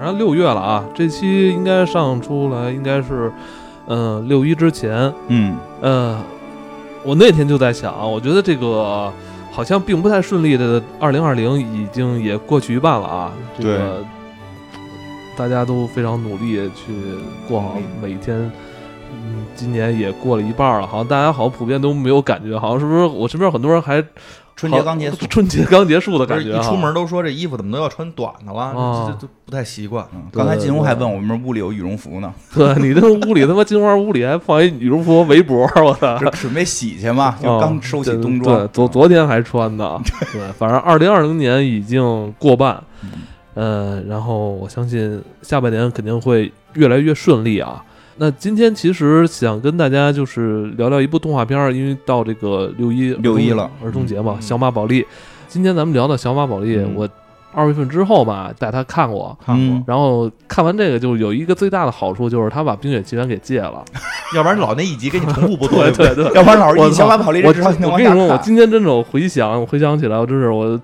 马上六月了啊，这期应该上出来应该是，嗯，六一之前，嗯，呃，我那天就在想，我觉得这个好像并不太顺利的，二零二零已经也过去一半了啊，这个大家都非常努力去过好每一天，嗯，今年也过了一半了，好像大家好像普遍都没有感觉，好像是不是我身边很多人还。春节刚结束，春节刚结束的感觉。一出门都说这衣服怎么都要穿短的了，这这不太习惯。刚才金红还问我们屋里有羽绒服呢。对你这屋里他妈金花屋里还放一羽绒服围脖，我操！准备洗去嘛，就刚收起冬装。对，昨昨天还穿的。对，反正二零二零年已经过半，呃，然后我相信下半年肯定会越来越顺利啊。那今天其实想跟大家就是聊聊一部动画片儿，因为到这个六一六一了儿童节嘛，《小马宝莉》。今天咱们聊到小马宝莉，我二月份之后吧带他看过，看过。然后看完这个，就有一个最大的好处，就是他把《冰雪奇缘》给戒了，要不然老那一集给你重复 不对对对，要不然老是小马宝莉，我我跟你说，我今天真的我回想回想起来，我真是我。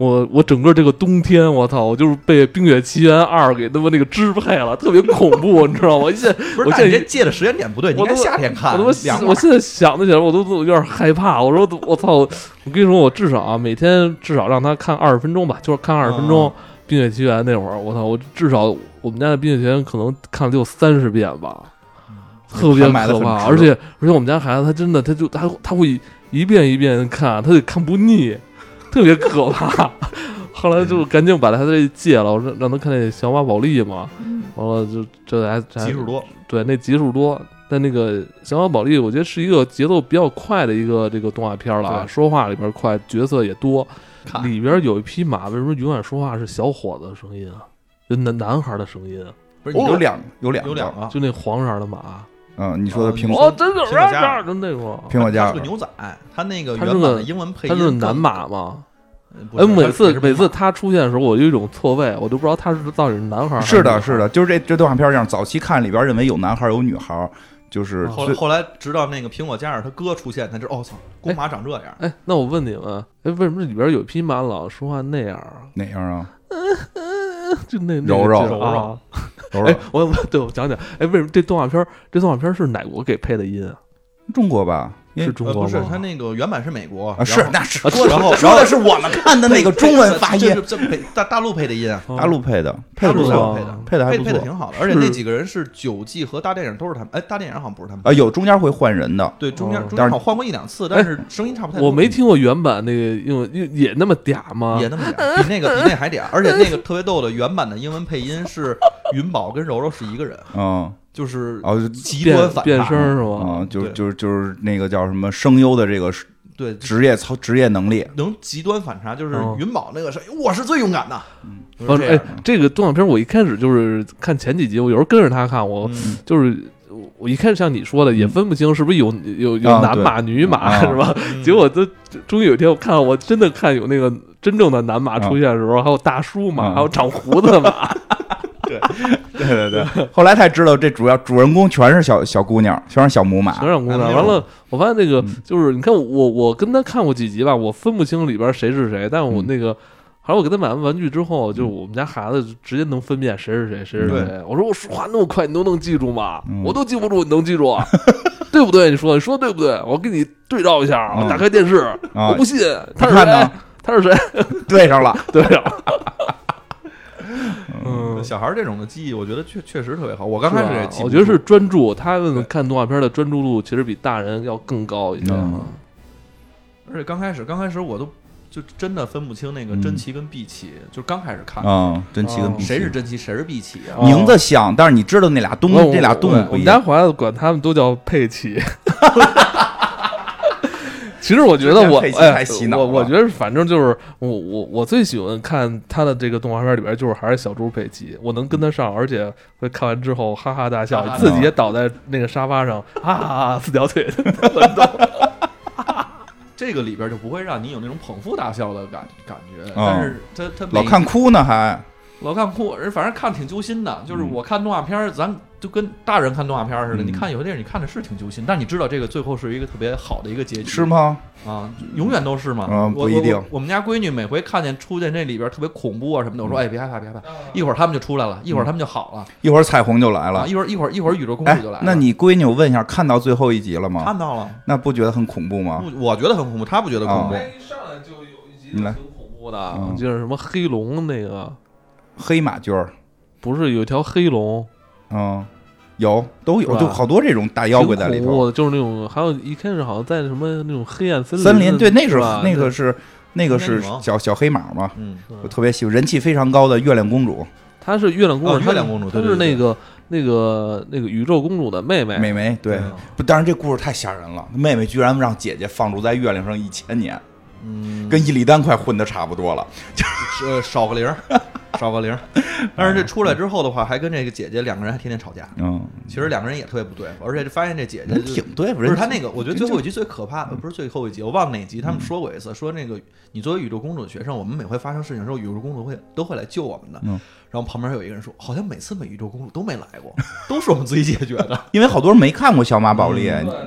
我我整个这个冬天，我操，我就是被《冰雪奇缘二》给他妈那个支配了，特别恐怖，你知道吗？我现我现在借的时间点不对，你应该夏天看。我他妈，我现在想起来，我都有点害怕。我说我操，我跟你说，我至少啊，每天至少让他看二十分钟吧，就是看二十分钟《冰雪奇缘》那会儿，我操，我至少我们家的《冰雪奇缘》可能看了得有三十遍吧，特别可怕。而且而且我们家孩子他真的他就他他会一遍一遍看，他得看不腻。特别可怕，后来就赶紧把他这戒了，我说让他看那小马宝莉嘛，完了就这还集数多，对，那集数多。但那个小马宝莉，我觉得是一个节奏比较快的一个这个动画片了，说话里边快，角色也多。里边有一匹马，为什么永远说话是小伙子的声音啊？就男男孩的声音，不是有两有两有两个，就那黄色的马。嗯，你说的苹果哦，真的苹果家就那个苹果家是个牛仔，他那个他是个英文配音，他是男马吗？哎，每次每次他出现的时候，我有一种错位，我都不知道他是到底是男孩。是的，是的，就是这这动画片这样，早期看里边认为有男孩有女孩，就是后后来直到那个苹果加尔他哥出现，才知道哦操，公马长这样。哎，那我问你们，哎，为什么里边有匹马老说话那样啊？哪样啊？就那柔柔啊，哎，我对我讲讲，哎，为什么这动画片这动画片是哪国给配的音啊？中国吧。是中国不是他那个原版是美国啊，是那是然后说的是我们看的那个中文发音，这配大大陆配的音，大陆配的，配的配的配的还配的挺好的，而且那几个人是九季和大电影都是他们，哎，大电影好像不是他们啊，有中间会换人的，对，中间中间好像换过一两次，但是声音差不太多。我没听过原版那个用也那么嗲吗？也那么嗲，比那个 比那还嗲，而且那个特别逗的原版的英文配音是云宝跟柔柔是一个人，嗯。就是哦，极端反变声是吧？啊，就就是就是那个叫什么声优的这个对职业操职业能力，能极端反差。就是云宝那个声，我是最勇敢的。嗯，哎，这个动画片我一开始就是看前几集，我有时候跟着他看，我就是我一开始像你说的，也分不清是不是有有有男马女马是吧？结果都终于有一天，我看我真的看有那个真正的男马出现的时候，还有大叔马，还有长胡子的马。对对对对，后来才知道这主要主人公全是小小姑娘，全是小母马，全是小姑娘。完了，我发现那个就是你看我我跟他看过几集吧，我分不清里边谁是谁，但我那个后来我给他买完玩具之后，就我们家孩子直接能分辨谁是谁，谁是谁。我说我说话那么快，你都能记住吗？我都记不住，你能记住？对不对？你说你说对不对？我给你对照一下，我打开电视，我不信，他是谁？他是谁？对上了，对上了。嗯，小孩这种的记忆，我觉得确确实特别好。我刚开始也记，我觉得是专注，他们看动画片的专注度其实比大人要更高一些。而且刚开始，刚开始我都就真的分不清那个真奇跟碧奇，就是刚开始看啊，真奇跟碧奇谁是真奇，谁是碧奇啊？名字像，但是你知道那俩东那俩动物，我们家孩子管他们都叫佩奇。其实我觉得我哎，我我觉得反正就是我我我最喜欢看他的这个动画片里边，就是还是小猪佩奇，我能跟得上，而且会看完之后哈哈大笑，自己也倒在那个沙发上啊四条腿这个里边就不会让你有那种捧腹大笑的感感觉，但是他他老看哭呢还。老看哭，人反正看挺揪心的。就是嗯我看动画片儿，咱就跟大人看动画片儿似的。嗯你看有些电影，你看的是挺揪心，但你知道这个最后是一个特别好的一个结局，是？吗？啊，永远都是嘛。嗯不一定我我我们家闺女每回看见出现这里边特别恐怖啊什么的，我说哎别害怕别害怕，一会儿他们就出来了，一会儿他们就好了一会儿彩虹就来啊，了。一会儿一会儿一会儿宇宙公哎主就来了。，那你闺女，我问一下，看到最后一集了吗？看到了？那不觉得很恐怖吗？不，我觉得很恐怖，她不觉得恐怖。啊哎一上来就有一集你来挺恐怖的，嗯就是什么黑龙那个，黑马驹儿，不是有一条黑龙，嗯，有都有，是吧？就好多这种大妖怪在里头。挺恐怖的，就是那种，还有一开始好像在什么那种黑暗森林，森林对，那是吧？那个是那个是小小黑马嘛，嗯，我特别喜欢，人气非常高的月亮公主。她是月亮公主，月亮公主她对对对。是那个那个那个宇宙公主的妹妹，美眉，对。嗯，不，当然这故事太吓人了，妹妹居然让姐姐放逐在月亮上一千年，嗯，跟伊利丹快混的差不多了。是呃少个零儿，少个零儿。但是这出来之后的话，还跟这个姐姐两个人还天天吵架。嗯，其实两个人也特别不对付，而且发现这姐姐挺对付，人不是他那个，我觉得最后一集最可怕的不是最后一集，我忘了哪集，他们说过一次，说那个你作为宇宙公主的学生，我们每回发生事情的时候，宇宙公主会都会来救我们的。嗯然后旁边有一个人说，好像每次美宇宙公主都没来过，都是我们自己解决的。因为好多人没看过小马宝莉，对对对，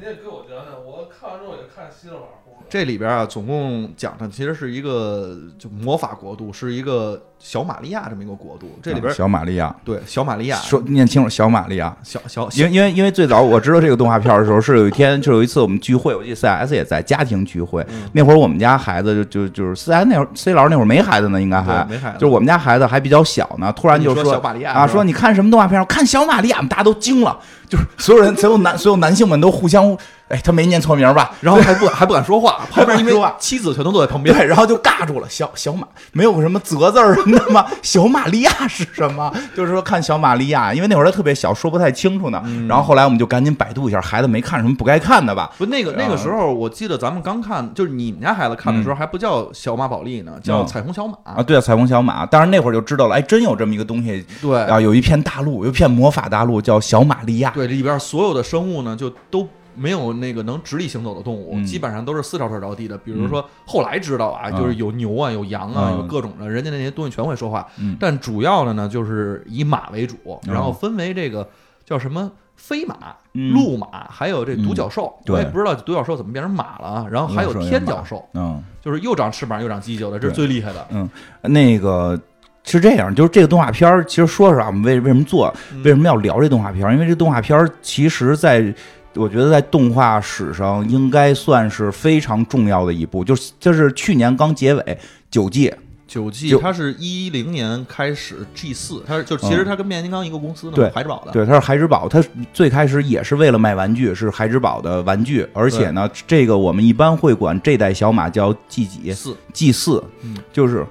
你也给我讲讲，我看完之后也看稀里哗糊的。这里边啊，总共讲的其实是一个就魔法国度，是一个小玛利亚这么一个国度。这里边啊小玛利亚对小玛利亚说念清楚，小玛利亚。小小因为因为因为最早我知道这个动画片的时候，是有一天就有一次我们聚会，我记得 CS 也在家庭聚会，嗯那会儿我们家孩子就就就是 CS 那会儿 C 老师那会儿没孩子呢，应该还没孩子就是我们家孩子还比较小呢，突然就你说小玛利亚啊，说你看什么动画片？我看小玛利亚，我们大家都惊了，就是所有人所有男所有男性们都互相，哎，他没念错名吧？然后还不还不敢说话，旁边因为妻子全都坐在旁边。对，然后就尬住了。小小马没有什么泽字儿的吗？小玛利亚是什么？就是说看小玛利亚，因为那会儿他特别小，说不太清楚呢。嗯然后后来我们就赶紧百度一下，孩子没看什么不该看的吧？不，那个啊那个时候，我记得咱们刚看，就是你们家孩子看的时候，还不叫小马宝莉呢，叫嗯彩虹小马。啊，对啊，彩虹小马。当然那会儿就知道了，哎，真有这么一个东西对啊，有一片大陆，有一片魔法大陆叫小玛利亚。对，里边所有的生物呢，就都没有那个能直立行走的动物，嗯基本上都是四条腿着地的。比如说后来知道啊，就是有牛啊，有羊啊，嗯有各种的，人家那些东西全会说话。嗯但主要的呢，就是以马为主，然后分为这个叫什么飞马、鹿马，还有这独角兽。我也不知道独角兽怎么变成马了啊。然后还有天角兽，嗯，就是又长翅膀又长犄角的，这是最厉害的。嗯那个是这样，就是这个动画片儿，其实说实话，我们为为什么做，嗯为什么要聊这动画片儿？因为这动画片儿其实在。我觉得在动画史上应该算是非常重要的一部，就是就是去年刚结尾九季，九季它是一零年开始 G 四，它是就其实它跟变形金刚一个公司的嗯对嘛，孩之宝的。对，它是海之宝，它最开始也是为了卖玩具，是海之宝的玩具，而且呢，这个我们一般会管这代小马叫 G 几四。G 四。嗯，就是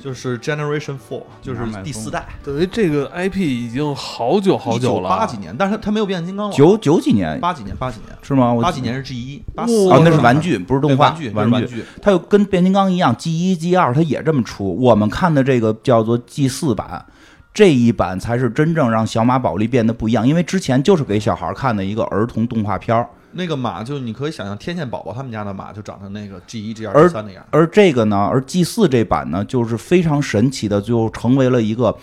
就是 Generation Four，就是第四代，等于这个 IP 已经好久好久了，八几年，但是它它没有变形金刚了。九九几年八几年，八几年，是吗？我八几年是 G 一，八四哦，那是玩具，不是动画，玩具，玩玩具。它又跟变形金刚一样，G 一、G 二它也这么出。我们看的这个叫做 G 四版，这一版才是真正让小马宝莉变得不一样，因为之前就是给小孩看的一个儿童动画片儿。那个马就你可以想象，天线宝宝他们家的马就长成那个 G 一、G 二、G 三那样。而这个呢，而 G 四这版呢，就是非常神奇的，就成为了一个，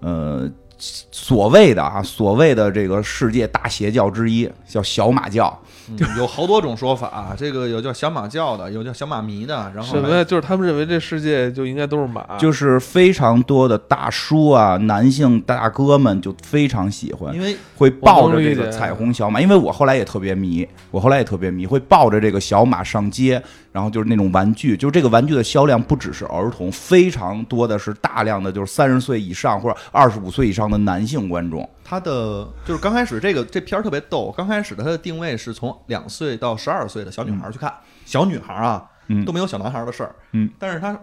呃，所谓的啊，所谓的这个世界大邪教之一，叫小马教。嗯有好多种说法，这个有叫小马教的，有叫小马迷的，然后什么呀？就是他们认为这世界就应该都是马，就是非常多的大叔啊，男性大哥们就非常喜欢，因为会抱着这个彩虹小马，因为我后来也特别迷，我后来也特别迷，会抱着这个小马上街，然后就是那种玩具，就是这个玩具的销量不只是儿童，非常多的是大量的就是三十岁以上或者二十五岁以上的男性观众。它的就是刚开始这个这片儿特别逗，刚开始的它的定位是从两岁到十二岁的小女孩儿去看，小女孩儿啊，嗯。都没有小男孩儿的事儿，嗯，但是他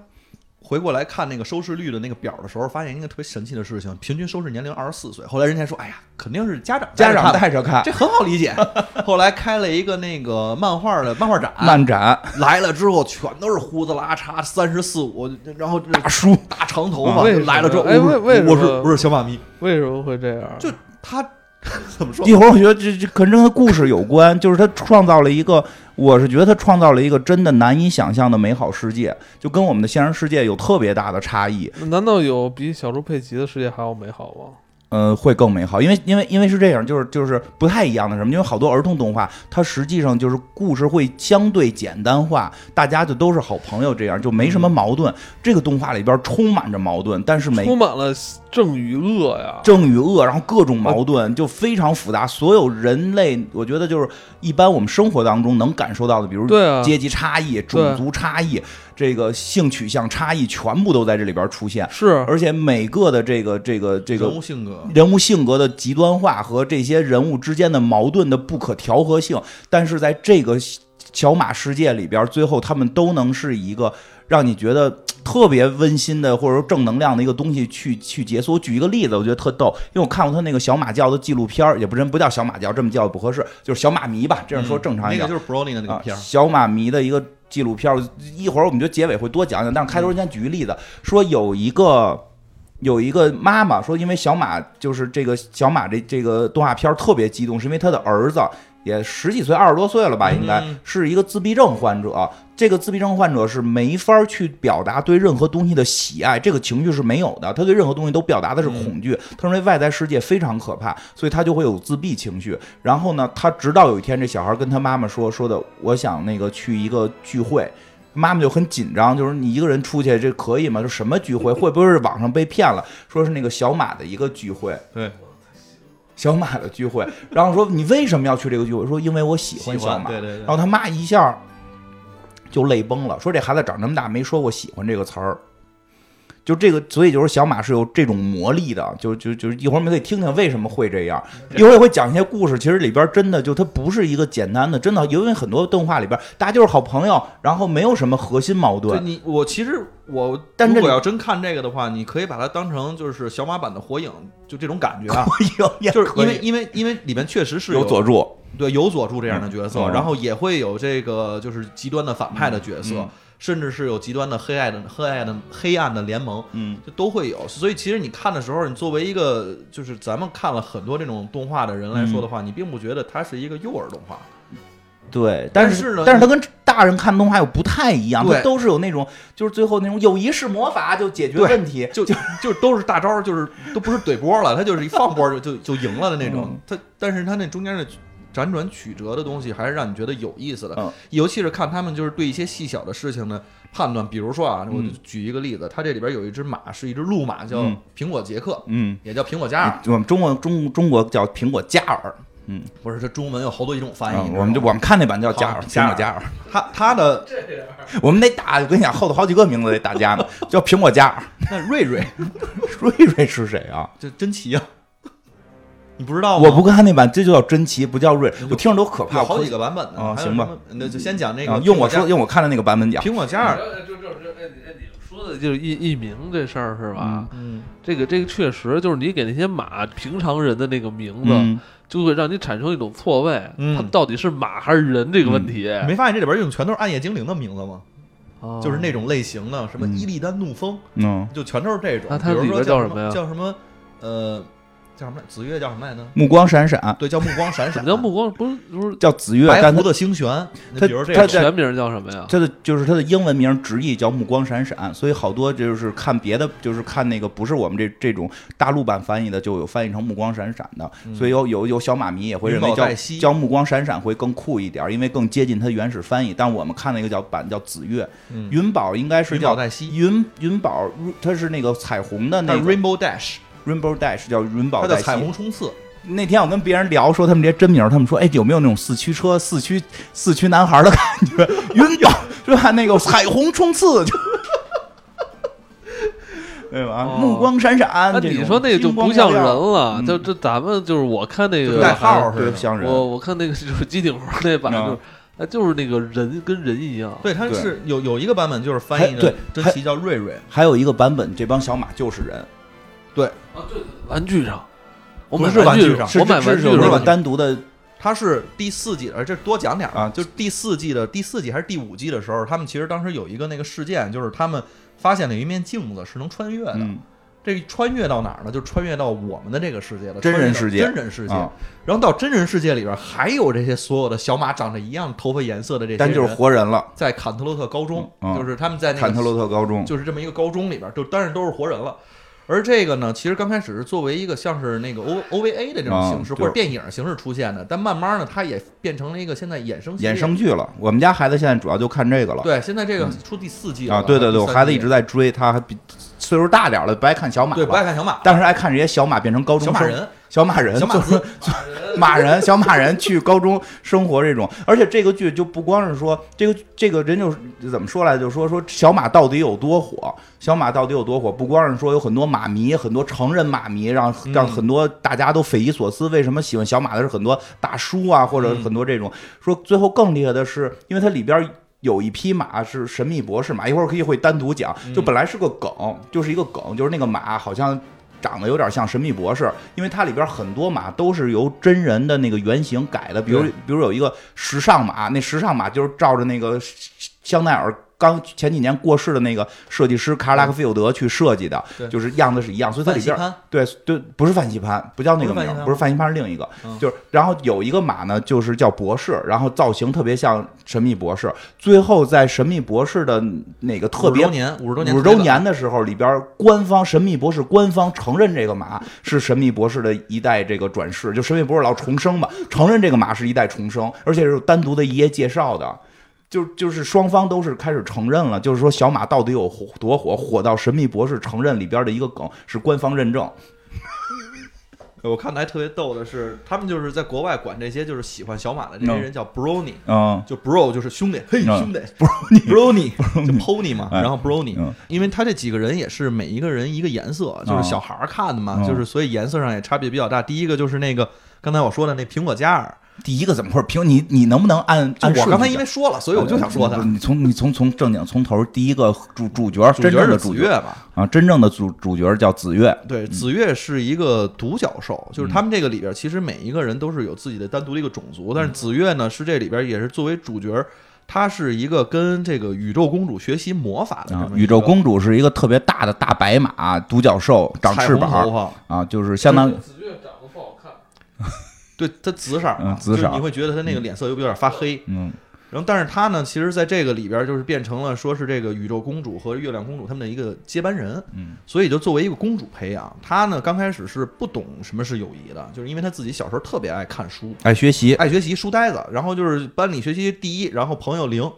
回过来看那个收视率的那个表的时候，发现一个特别神奇的事情，平均收视年龄二十四岁。后来人家说，哎呀，肯定是家长家长带着看。这很好理解。后来开了一个那个漫画的漫画展，漫展。来了之后全都是胡子拉碴，三十四五，然后大叔，大长头发，来了之后，哎为为什么？我是我是小马咪，为什么会这样？就他 怎么说？一会儿我觉得这这可能跟他故事有关，就是他创造了一个，我是觉得他创造了一个真的难以想象的美好世界，就跟我们的现实世界有特别大的差异。那难道有比小猪佩奇的世界还要美好吗？呃，会更美好，因为因为因为是这样，就是就是不太一样的什么，因为好多儿童动画，它实际上就是故事会相对简单化，大家就都是好朋友，这样就没什么矛盾。这个动画里边充满着矛盾，但是每充满了正与恶呀，正与恶，然后各种矛盾就非常复杂。所有人类，我觉得就是一般我们生活当中能感受到的，比如阶级差异、种族差异、这个性取向差异，全部都在这里边出现。是而且每个的这个这个这个人物性格，人物性格的极端化和这些人物之间的矛盾的不可调和性，但是在这个小马世界里边，最后他们都能是一个让你觉得特别温馨的或者说正能量的一个东西去去结束。我举一个例子，我觉得特逗，因为我看过他那个小马教的纪录片儿也不真不叫小马教，这么叫不合适，就是小马迷吧，这样说正常一点。嗯那个就是 Brony 的那个啊，片儿，小马迷的一个纪录片，一会儿我们就结尾会多讲讲，但是开头先举个例子，说有一个有一个妈妈说，因为小马就是这个小马这这个动画片特别激动，是因为他的儿子也十几岁，二十多岁了吧，应该嗯是一个自闭症患者。这个自闭症患者是没法去表达对任何东西的喜爱，这个情绪是没有的。他对任何东西都表达的是恐惧，他认为外在世界非常可怕，所以他就会有自闭情绪。然后呢，他直到有一天，这小孩跟他妈妈说说的，我想那个去一个聚会。妈妈就很紧张，就是你一个人出去，这可以吗？就什么聚会？会不会是网上被骗了？说是那个小马的一个聚会，对，小马的聚会。然后说你为什么要去这个聚会？说因为我喜欢小马。对对对然后他妈一下就泪崩了，说这孩子长这么大没说过喜欢这个词儿。就这个，所以就是小马是有这种魔力的，就就就是一会儿我们可以听听为什么会这样，一会儿也会讲一些故事。其实里边真的就它不是一个简单的，真的，因为很多动画里边大家就是好朋友，然后没有什么核心矛盾。你，我其实我，如果要真看这个的话，你可以把它当成就是小马版的火影，就这种感觉啊，就是因为因为因为里面确实是有佐助，对有佐助这样的角色，嗯然后也会有这个就是极端的反派的角色，嗯甚至是有极端的黑暗的黑暗的黑暗的联盟，嗯，就都会有。所以其实你看的时候，你作为一个就是咱们看了很多这种动画的人来说的话，你并不觉得它是一个幼儿动画。对，但但是呢但是他跟大人看动画又不太一样，他都是有那种，就是最后那种有一式魔法就解决问题，就就就都是大招儿，就是都不是怼波了，他就是一放波儿就就就赢了的那种嗯。他但是他那中间的辗转曲折的东西，还是让你觉得有意思的。嗯尤其是看他们就是对一些细小的事情的判断，比如说啊，我举一个例子，它这里边有一只马是一只鹿马，叫嗯苹果杰克，嗯，也叫苹果加尔。我们中国中中国叫苹果加尔，嗯，不是，这中文有好多一种翻译。我们就我们看那版叫加尔，好苹果加尔，他他的 我们得打，我跟你讲，后头好几个名字得打架呢，叫苹果加尔，那瑞瑞，瑞瑞是谁啊？这真奇啊！你不知道吗？我不看那版，这就叫真奇，不叫瑞我听着都可怕。好几个版本呢。啊行吧，那就先讲那啊个。用我说用我看的那个版本讲，苹果加尔，的就是译译名这事儿是吧？嗯，这个这个确实就是你给那些马平常人的那个名字，嗯，就会让你产生一种错位，嗯它到底是马还是人这个问题。没发现这里边用的全都是暗夜精灵的名字吗？哦就是那种类型的，什么嗯伊利丹怒风，嗯，就全都是这种。那它比如说里边叫什么呀叫什么？呃，叫什么来？子月叫什么来着？目光闪闪，对，叫目光闪闪。么叫目光？不是不是，叫紫月，白但它胡子星璇，那它比如这它。全名叫什么呀？它的就是它的英文名直译叫目光闪闪，所以好多就是看别的，就是看那个不是我们这这种大陆版翻译的，就有翻译成目光闪闪的，所以有有有小马迷也会认为叫叫目光闪闪会更酷一点，因为更接近它原始翻译。但我们看那个叫版叫紫月，嗯云宝应该是叫黛西，云云宝，它是那个彩虹的那个 Rainbow Dash，Rainbow Dash 叫云宝。它叫彩虹冲刺。那天我跟别人聊说他们这些真名，他们说，哎，有没有那种四驱车、四驱四驱男孩的感觉？云宝是吧？那个彩虹冲刺，就对吧？哦目光闪闪。那你说那个就不像人了，嗯就这咱们就是我看那个代号似的。对像人。我我看那个就是机顶盒那版，嗯就是它就是那个人跟人一样。对，它是有有一个版本就是翻译的对还真奇叫瑞瑞，还有一个版本，这帮小马就是人，啊，对，玩具上，我不买是玩具上具我买玩具是有那个上单独的它是第四季，而这多讲点儿啊。就是第四季的第四季还是第五季的时候，他们其实当时有一个那个事件，就是他们发现了一面镜子是能穿越的，嗯。这穿越到哪儿呢？就穿越到我们的这个世界了，穿越到真人世界。真人世界。啊。然后到真人世界里边，还有这些所有的小马长着一样头发颜色的这些人，但就是活人了。在坎特洛特高中，嗯就是他们在那个坎特洛特高中，就是这么一个高中里边，就当然都是活人了。而这个呢，其实刚开始是作为一个像是那个 O O V A 的这种形式、啊或者电影形式出现的，但慢慢呢，它也变成了一个现在衍生衍生剧了。我们家孩子现在主要就看这个了。对，现在这个出第四季了啊，对对对，我孩子一直在在追，他还比岁数大点了，不爱看小马对不爱了，看小马，但是爱看这些小马变成高中生小马人、小马人、小马子，马人、小马人去高中生活这种，而且这个剧就不光是说这个这个人就是怎么说来，就是说说小马到底有多火，小马到底有多火，不光是说有很多马迷，很多成人马迷，让让很多大家都匪夷所思，为什么喜欢小马的是很多大叔啊，或者很多这种。说最后更厉害的是，因为它里边。有一匹马是神秘博士马，一会儿可以会单独讲。就本来是个梗，就是一个梗，就是那个马好像长得有点像神秘博士，因为它里边很多马都是由真人的那个原型改的，比如比如有一个时尚马，那时尚马就是照着那个香奈儿刚前几年过世的那个设计师卡尔拉克菲尔德去设计的，就是样子是一样，所以它里边对对不是范西潘，不叫那个名儿，不是范西潘是另一个，嗯。就是然后有一个马呢，就是叫博士，然后造型特别像神秘博士，最后在神秘博士的那个特别五十周年，五十周年，五十周年的时候，里边官方神秘博士官方承认这个马是神秘博士的一代这个转世，就神秘博士老重生嘛，承认这个马是一代重生，而且是单独的一页介绍的。就就是双方都是开始承认了，就是说小马到底有火多火，火到神秘博士承认里边的一个梗是官方认证，我看的还特别逗的是，他们就是在国外管这些就是喜欢小马的这些人叫 brony，、嗯，就 bro 就是兄弟，嘿嗯。兄弟，brony brony 就 pony 嘛，哎。然后 brony，、嗯。因为他这几个人也是每一个人一个颜色，就是小孩儿看的嘛，嗯。就是所以颜色上也差别比较大。第一个就是那个刚才我说的那苹果嘉尔，第一个怎么回事？凭你你能不能按按顺序我刚才因为说了，所以我就想说他不，你从你从从正经从头第一个主主角，真主角是正的主角子月吧。啊，真正的主主角叫子月，对，子月是一个独角兽，就是他们这个里边，其实每一个人都是有自己的单独的一个种族，但是子月呢是这里边也是作为主角，他是一个跟这个宇宙公主学习魔法的宇宙公主是一个特别大的大白马，独角兽，长翅膀，啊，就是相当于对，他紫色啊，嗯紫色你会觉得他那个脸色有有点发黑。嗯。然后，但是他呢，其实在这个里边就是变成了说是这个宇宙公主和月亮公主他们的一个接班人，嗯，所以就作为一个公主培养她呢，刚开始是不懂什么是友谊的，就是因为她自己小时候特别爱看书，爱学习，爱学习，书呆子，然后就是班里学习第一，然后朋友零，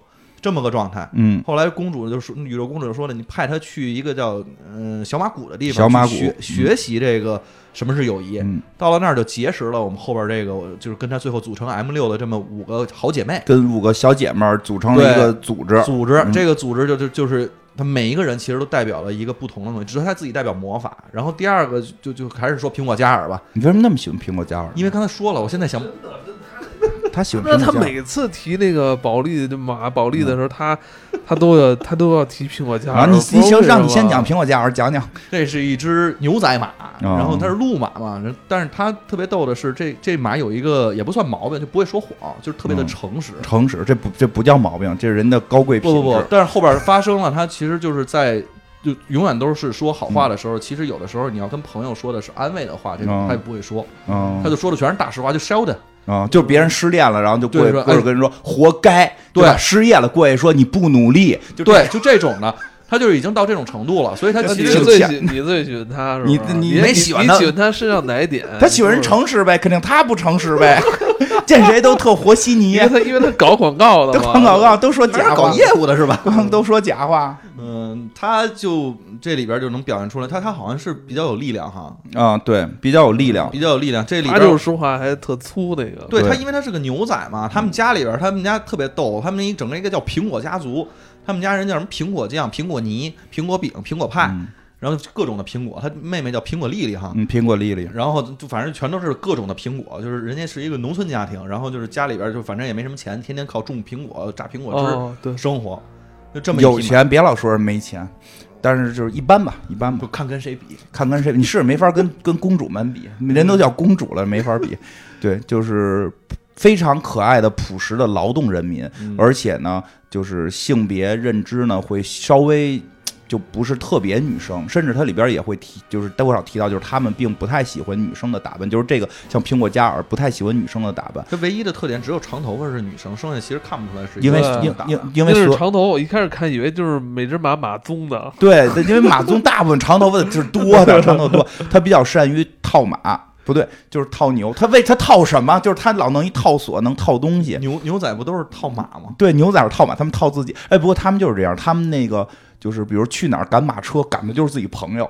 这么个状态。嗯后来公主就说，宇宙公主就说了，你派她去一个叫嗯、小马谷的地方，小马谷学学习这个什么是友谊。嗯，到了那儿就结识了我们后边这个，就是跟她最后组成 M 六的这么五个好姐妹跟五个小姐妹儿组成了一个组织，组织。嗯这个组织就就就是。他每一个人其实都代表了一个不同的东西，只是他自己代表魔法。然后第二个就就还是说苹果嘉尔吧，你为什么那么喜欢苹果嘉尔？因为刚才说了，我现在想他喜欢那他每次提那个保利的马保利的时候，他他都要他都要提苹果嘉尔。啊，你你行，让你先讲苹果嘉尔，讲讲，这是一只牛仔马，哦然后它是鹿马嘛，但是它特别逗的是，这这马有一个也不算毛病，就不会说谎，就是特别的嗯诚实。诚实，这不这不叫毛病，这是人的高贵品质。不不不，但是后边发生了，它其实就是在就永远都是说好话的时候，其实有的时候你要跟朋友说的是安慰的话，这种嗯他也不会说，嗯他就说的全是大实话，就 Sheldon。啊，就是别人失恋了，然后就过去对说哎过去跟人说活该，对吧？失业了过去说你不努力，就对，就这种的，他就是已经到这种程度了，所以他其实最喜你最喜欢他是吧？你你你没喜欢他你喜欢他身上哪一点？他喜欢人诚实呗，肯定他不诚实呗，见谁都特和稀泥。因为，他因为他搞广告的都嘛，搞广告都说假话，搞业务的是吧？都说假话。嗯，他就这里边就能表现出来，他他好像是比较有力量哈，啊，对，比较有力量，比较有力量。这里他边就是说话还特粗那个。对对。他，因为他是个牛仔嘛，他们家里边，他们家特别逗，他们一整个一个叫苹果家族，他们家人叫什么？苹果酱、苹果泥、苹果饼、苹果派，嗯然后各种的苹果。他妹妹叫苹果丽丽哈，嗯，苹果丽丽，然后就反正全都是各种的苹果，就是人家是一个农村家庭，然后就是家里边就反正也没什么钱，天天靠种苹果、榨苹果汁、哦，对，生活，就这么有钱别老说人没钱，但是就是一般吧，一般吧就，看跟谁比。看跟谁，你是没法跟跟公主们比，人都叫公主了，没法比。对，就是非常可爱的朴实的劳动人民，嗯而且呢，就是性别认知呢会稍微就不是特别女生，甚至它里边也会提，就是多少提到，就是他们并不太喜欢女生的打扮，就是这个像苹果嘉尔不太喜欢女生的打扮，这唯一的特点只有长头发是女生，剩下其实看不出来是因为因因为所长头，我一开始看以为就是美只马马鬃的，对，因为马鬃大部分长头发的是多的，长头发多，他比较善于套马，不对，就是套牛。他为他套什么？就是他老弄一套锁，能套东西。牛牛仔不都是套马吗？对，牛仔是套马，他们套自己。哎，不过他们就是这样，他们那个就是，比如去哪儿赶马车，赶的就是自己朋友，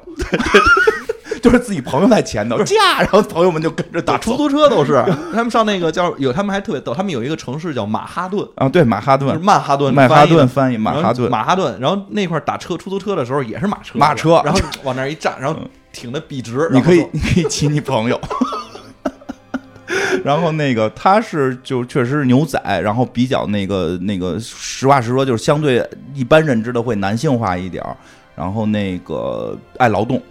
就是自己朋友在前头驾，然后朋友们就跟着打打出租车都是，他们上那个叫有，他们还特别逗，他们有一个城市叫马哈顿，啊，对，马哈顿，曼哈顿曼哈顿翻译马哈顿，马哈顿，然后那块儿打车出租车的时候也是马车，马车。然后往那儿一站，然后挺的笔直，你可以你可以骑你朋友。然后那个他是就确实是牛仔，然后比较那个那个，实话实说，就是相对一般认知的会男性化一点儿，然后那个爱劳动，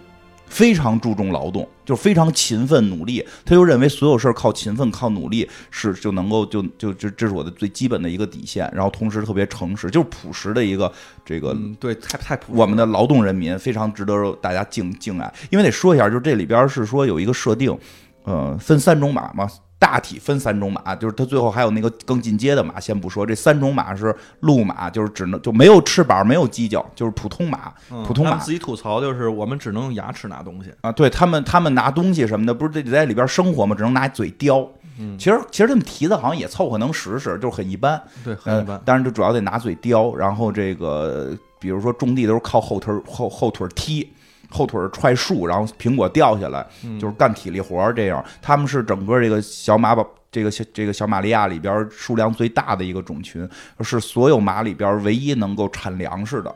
非常注重劳动，就非常勤奋努力。他就认为所有事儿靠勤奋、靠努力是就能够就就就这是我的最基本的一个底线。然后同时特别诚实，就是朴实的一个这个嗯，对，太太朴实我们的劳动人民非常值得大家敬敬爱。因为得说一下，就这里边是说有一个设定，呃，分三种马嘛，大体分三种马，就是它最后还有那个更进阶的马，先不说。这三种马是路马，就是只能就没有翅膀，没有犄角，就是普通马。嗯普通马自己吐槽就是我们只能用牙齿拿东西，啊，对他们，他们拿东西什么的，不是得在里边生活吗？只能拿嘴叼。嗯其实其实他们蹄子好像也凑合能使使，就是很一般。对，很嗯一般，。但是就主要得拿嘴叼，然后这个比如说种地都是靠后腿儿后后腿儿踢。后腿儿踹树，然后苹果掉下来，嗯就是干体力活儿这样。他们是整个这个小马宝这个小这个小马利亚里边数量最大的一个种群，是所有马里边唯一能够产粮食的，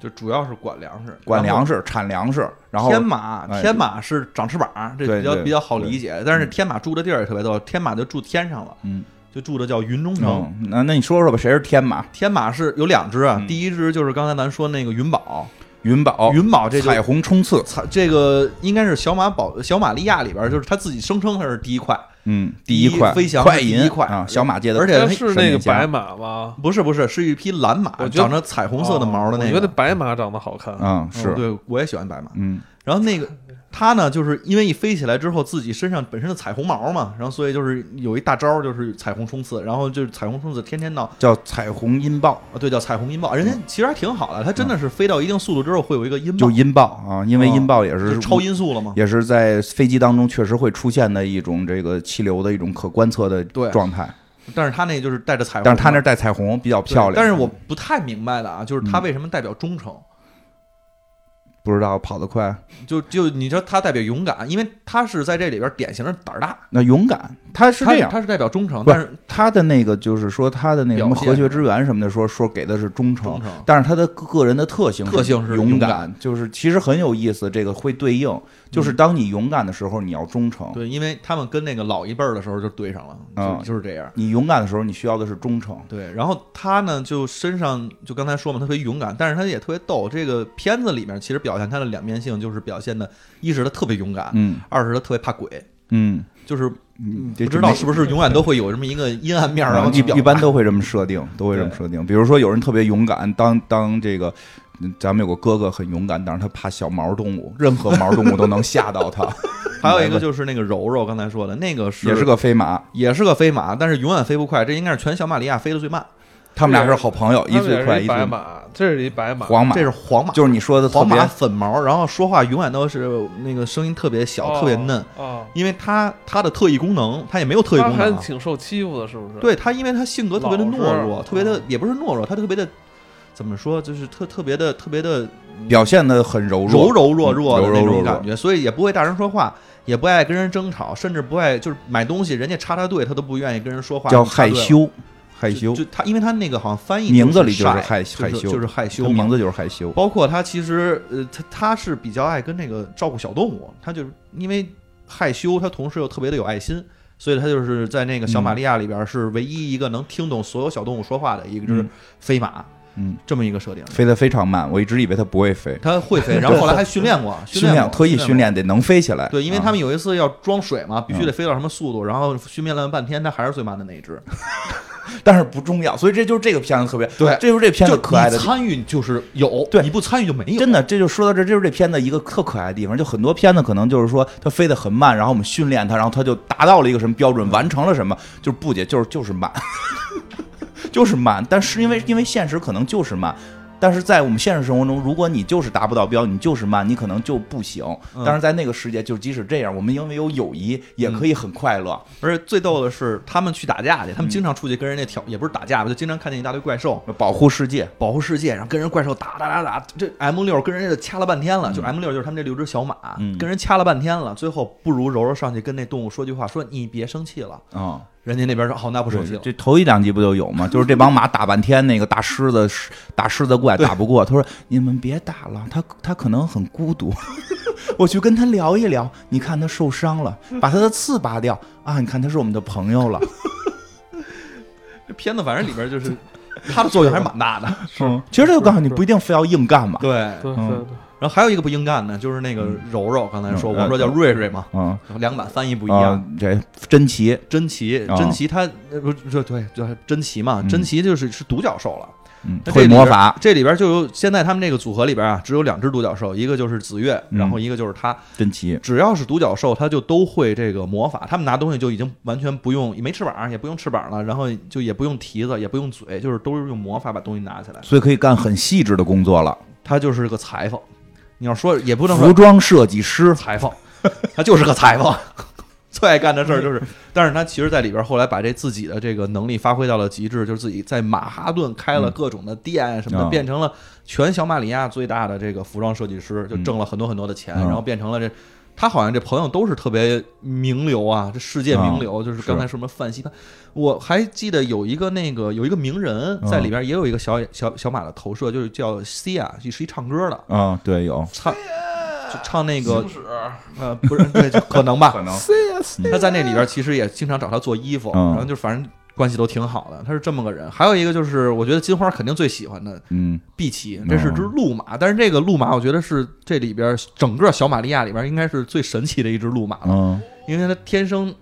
就主要是管粮食，管粮食、产粮食。然后天马，哎天马是长翅膀，这比较比较好理解。但是天马住的地儿也特别多，天马就住天上了，嗯就住的叫云中城。嗯，那那你说说吧，谁是天马？天马是有两只啊，嗯第一只就是刚才咱说那个云宝，云宝，云宝这就彩虹冲刺，彩这个应该是小马宝小马利亚里边，就是他自己声称他是第一块，嗯，第一一块飞翔快银第一块啊，小马界的，而且是那个白马吗？不是不是，是一匹蓝马长着彩虹色的毛的那个。哦我觉得白马长得好看。嗯，嗯是，对，我也喜欢白马。嗯然后那个他呢，就是因为一飞起来之后，自己身上本身的彩虹毛嘛，然后所以就是有一大招，就是彩虹冲刺，然后就是彩虹冲刺，天天闹。叫彩虹音爆，啊，对，叫彩虹音爆，人家其实还挺好的，他真的是飞到一定速度之后会有一个音爆，就音爆啊，因为哦音爆也就是超音速了嘛。也是在飞机当中确实会出现的一种这个气流的一种可观测的状态，但是他那就是带着彩虹，但是他那带彩虹比较漂亮，但是我不太明白的啊，就是他嗯。为什么代表忠诚？不知道跑得快，就就你说他代表勇敢，因为他是在这里边典型的胆儿大，那勇敢他是他这样，他是代表忠诚，但是他的那个就是说他的那个什么和谐之源什么的，说说给的是忠诚。但是他的个人的特性特性是勇勇敢就是其实很有意思，这个会对应，就是当你勇敢的时候，你要忠诚。对，因为他们跟那个老一辈儿的时候就对上了，嗯就就是这样。你勇敢的时候，你需要的是忠诚。对，然后他呢，就身上就刚才说嘛，特别勇敢，但是他也特别逗。这个片子里面其实表现他的两面性，就是表现的，一是他特别勇敢，嗯二是他特别怕鬼，嗯，就是嗯不知道是不是永远都会有这么一个阴暗面儿，然后一一般都会这么设定，都会这么设定。比如说有人特别勇敢，当当这个。嗯咱们有个哥哥很勇敢，但是他怕小毛动物，任何毛动物都能吓到他。还有一个就是那个柔柔，刚才说的那个是也是个飞马，也是个飞马，但是永远飞不快，这应该是全小马利亚飞得最慢。他们俩是好朋友，一最快一最是一白马，这是一白马，黄马，这是黄马，就是你说的黄马粉毛，然后说话永远都是那个声音特别小，哦特别嫩，啊，因为他他的特异功能，他也没有特异功能。啊。挺受欺负的，是不是？对他，因为他性格特别的懦弱，特别的也不是懦弱，他特别的怎么说，就是特特别的特别的表现的很柔柔弱，柔弱弱。的那种感觉，所以也不会大声说话，也不爱跟人争吵，甚至不爱就是买东西，人家插他队，他都不愿意跟人说话，叫。害羞，害羞。就，他，因为他那个好像翻译名字里就是害羞就是害羞名字就是害羞。包括他其实呃，他他是比较爱跟那个照顾小动物，他就是因为害羞，他同时又特别的有爱心，所以他就是在那个小玛利亚里边是唯一一个能听懂所有小动物说话的一个，就是飞马，嗯，这么一个设定。飞得非常慢，我一直以为它不会飞，它会飞，然后后来还训练过，训练过特意训。练得能飞起来。对，因为啊他们有一次要装水嘛，必须嗯得飞到什么速度，然后训练了半天，它还是最慢的那一只。但是不重要，所以这就是这个片子特别，对这就是这片子可爱的参与就是有，对你不参与就没有。真的，这就说到这，这就是这片子一个特可爱的地方。就很多片子可能就是说它飞得很慢，然后我们训练它，然后它就达到了一个什么标准，完成了什么，就是不解，就是就是慢，就是慢。但是因为因为现实可能就是慢。但是在我们现实生活中，如果你就是达不到标，你就是慢，你可能就不行。嗯但是在那个世界，就即使这样，我们因为有友谊，也可以很快乐。而且最逗的是，他们去打架去，他们经常出去跟人家挑，也不是打架吧，就经常看见一大堆怪兽。保护世界，保护世界，然后跟人怪兽打打打打，这 M 六跟人家掐了半天了，就 M 六就是他们这六只小马，嗯跟人掐了半天了，最后不如柔柔上去跟那动物说句话，说你别生气了。啊、人家那边说好，那不生气了。这头一两集不就有吗？就是这帮马打半天，那个大狮子大狮子怪打不过，他说：“你们别打了，他他可能很孤独，我去跟他聊一聊。你看他受伤了，把他的刺拔掉啊！你看他是我们的朋友了。这片子反正里边就是 它的作用还是蛮大的。嗯，其实这就告诉你，不一定非要硬干嘛。对，嗯对对对，然后还有一个不应干的，就是那个柔柔，刚才说嗯我们说叫瑞瑞嘛，嗯，两个版翻译不不一样。这珍奇，珍奇，啊珍奇它呃不这对就是珍奇嘛，嗯珍奇就是是独角兽了。会魔法，这里边就有现在他们这个组合里边啊，只有两只独角兽，一个就是紫月，嗯然后一个就是他。珍奇，只要是独角兽，他就都会这个魔法。他们拿东西就已经完全不用，没翅膀，也不用翅膀了，然后就也不用蹄子，也不用嘴，就是都是用魔法把东西拿起来。所以可以干很细致的工作了。他就是个裁缝。你要说也不能说服装设计师，裁缝，他就是个裁缝。最爱干的事儿就是，但是他其实在里边后来把这自己的这个能力发挥到了极致，就是自己在马哈顿开了各种的店什么的，嗯变成了全小马里亚最大的这个服装设计师，就挣了很多很多的钱，嗯然后变成了这。他好像这朋友都是特别名流啊，这世界名流，就是。刚才说什么范西他，我还记得有一个那个有一个名人在里边也有一个小小小马的投射，就是叫 Cia，是一唱歌的，嗯，对，有。唱就唱那个呃，不是，对，就可能吧。可能，他在那里边其实也经常找他做衣服，嗯。然后就反正关系都挺好的。他是这么个人。还有一个就是，我觉得金花肯定最喜欢的嗯碧琪，这是只鹿马，但是这个鹿马我觉得是这里边整个小玛利亚里边应该是最神奇的一只鹿马了，嗯因为它天生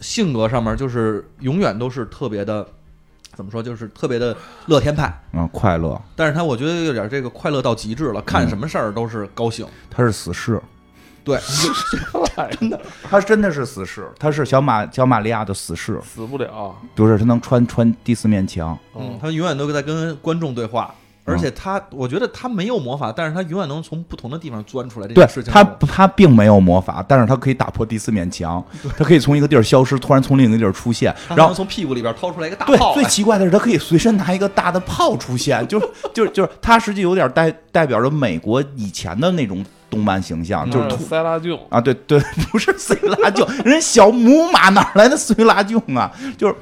性格上面就是永远都是特别的。怎么说？就是特别的乐天派，嗯，快乐，但是他我觉得有点这个快乐到极致了，看嗯什么事儿都是高兴。他是死士。对，真的。他真的是死士，他是小马小玛利亚的死士，死不了。不是他能穿穿第四面墙，嗯，他永远都在跟观众对话，而且他，我觉得他没有魔法，但是他永远能从不同的地方钻出来这对件事情。他他并没有魔法，但是他可以打破第四面墙，他可以从一个地儿消失，突然从另一个地儿出现，然后。从屁股里边掏出来一个大对，炮对，最奇怪的是，他可以随身拿一个大的炮出现，就是就是就是，他实际有点代代表着美国以前的那种动漫形象，就是塞拉囧，啊，对对，不是塞拉囧，人小母马哪来的塞拉囧啊？就是。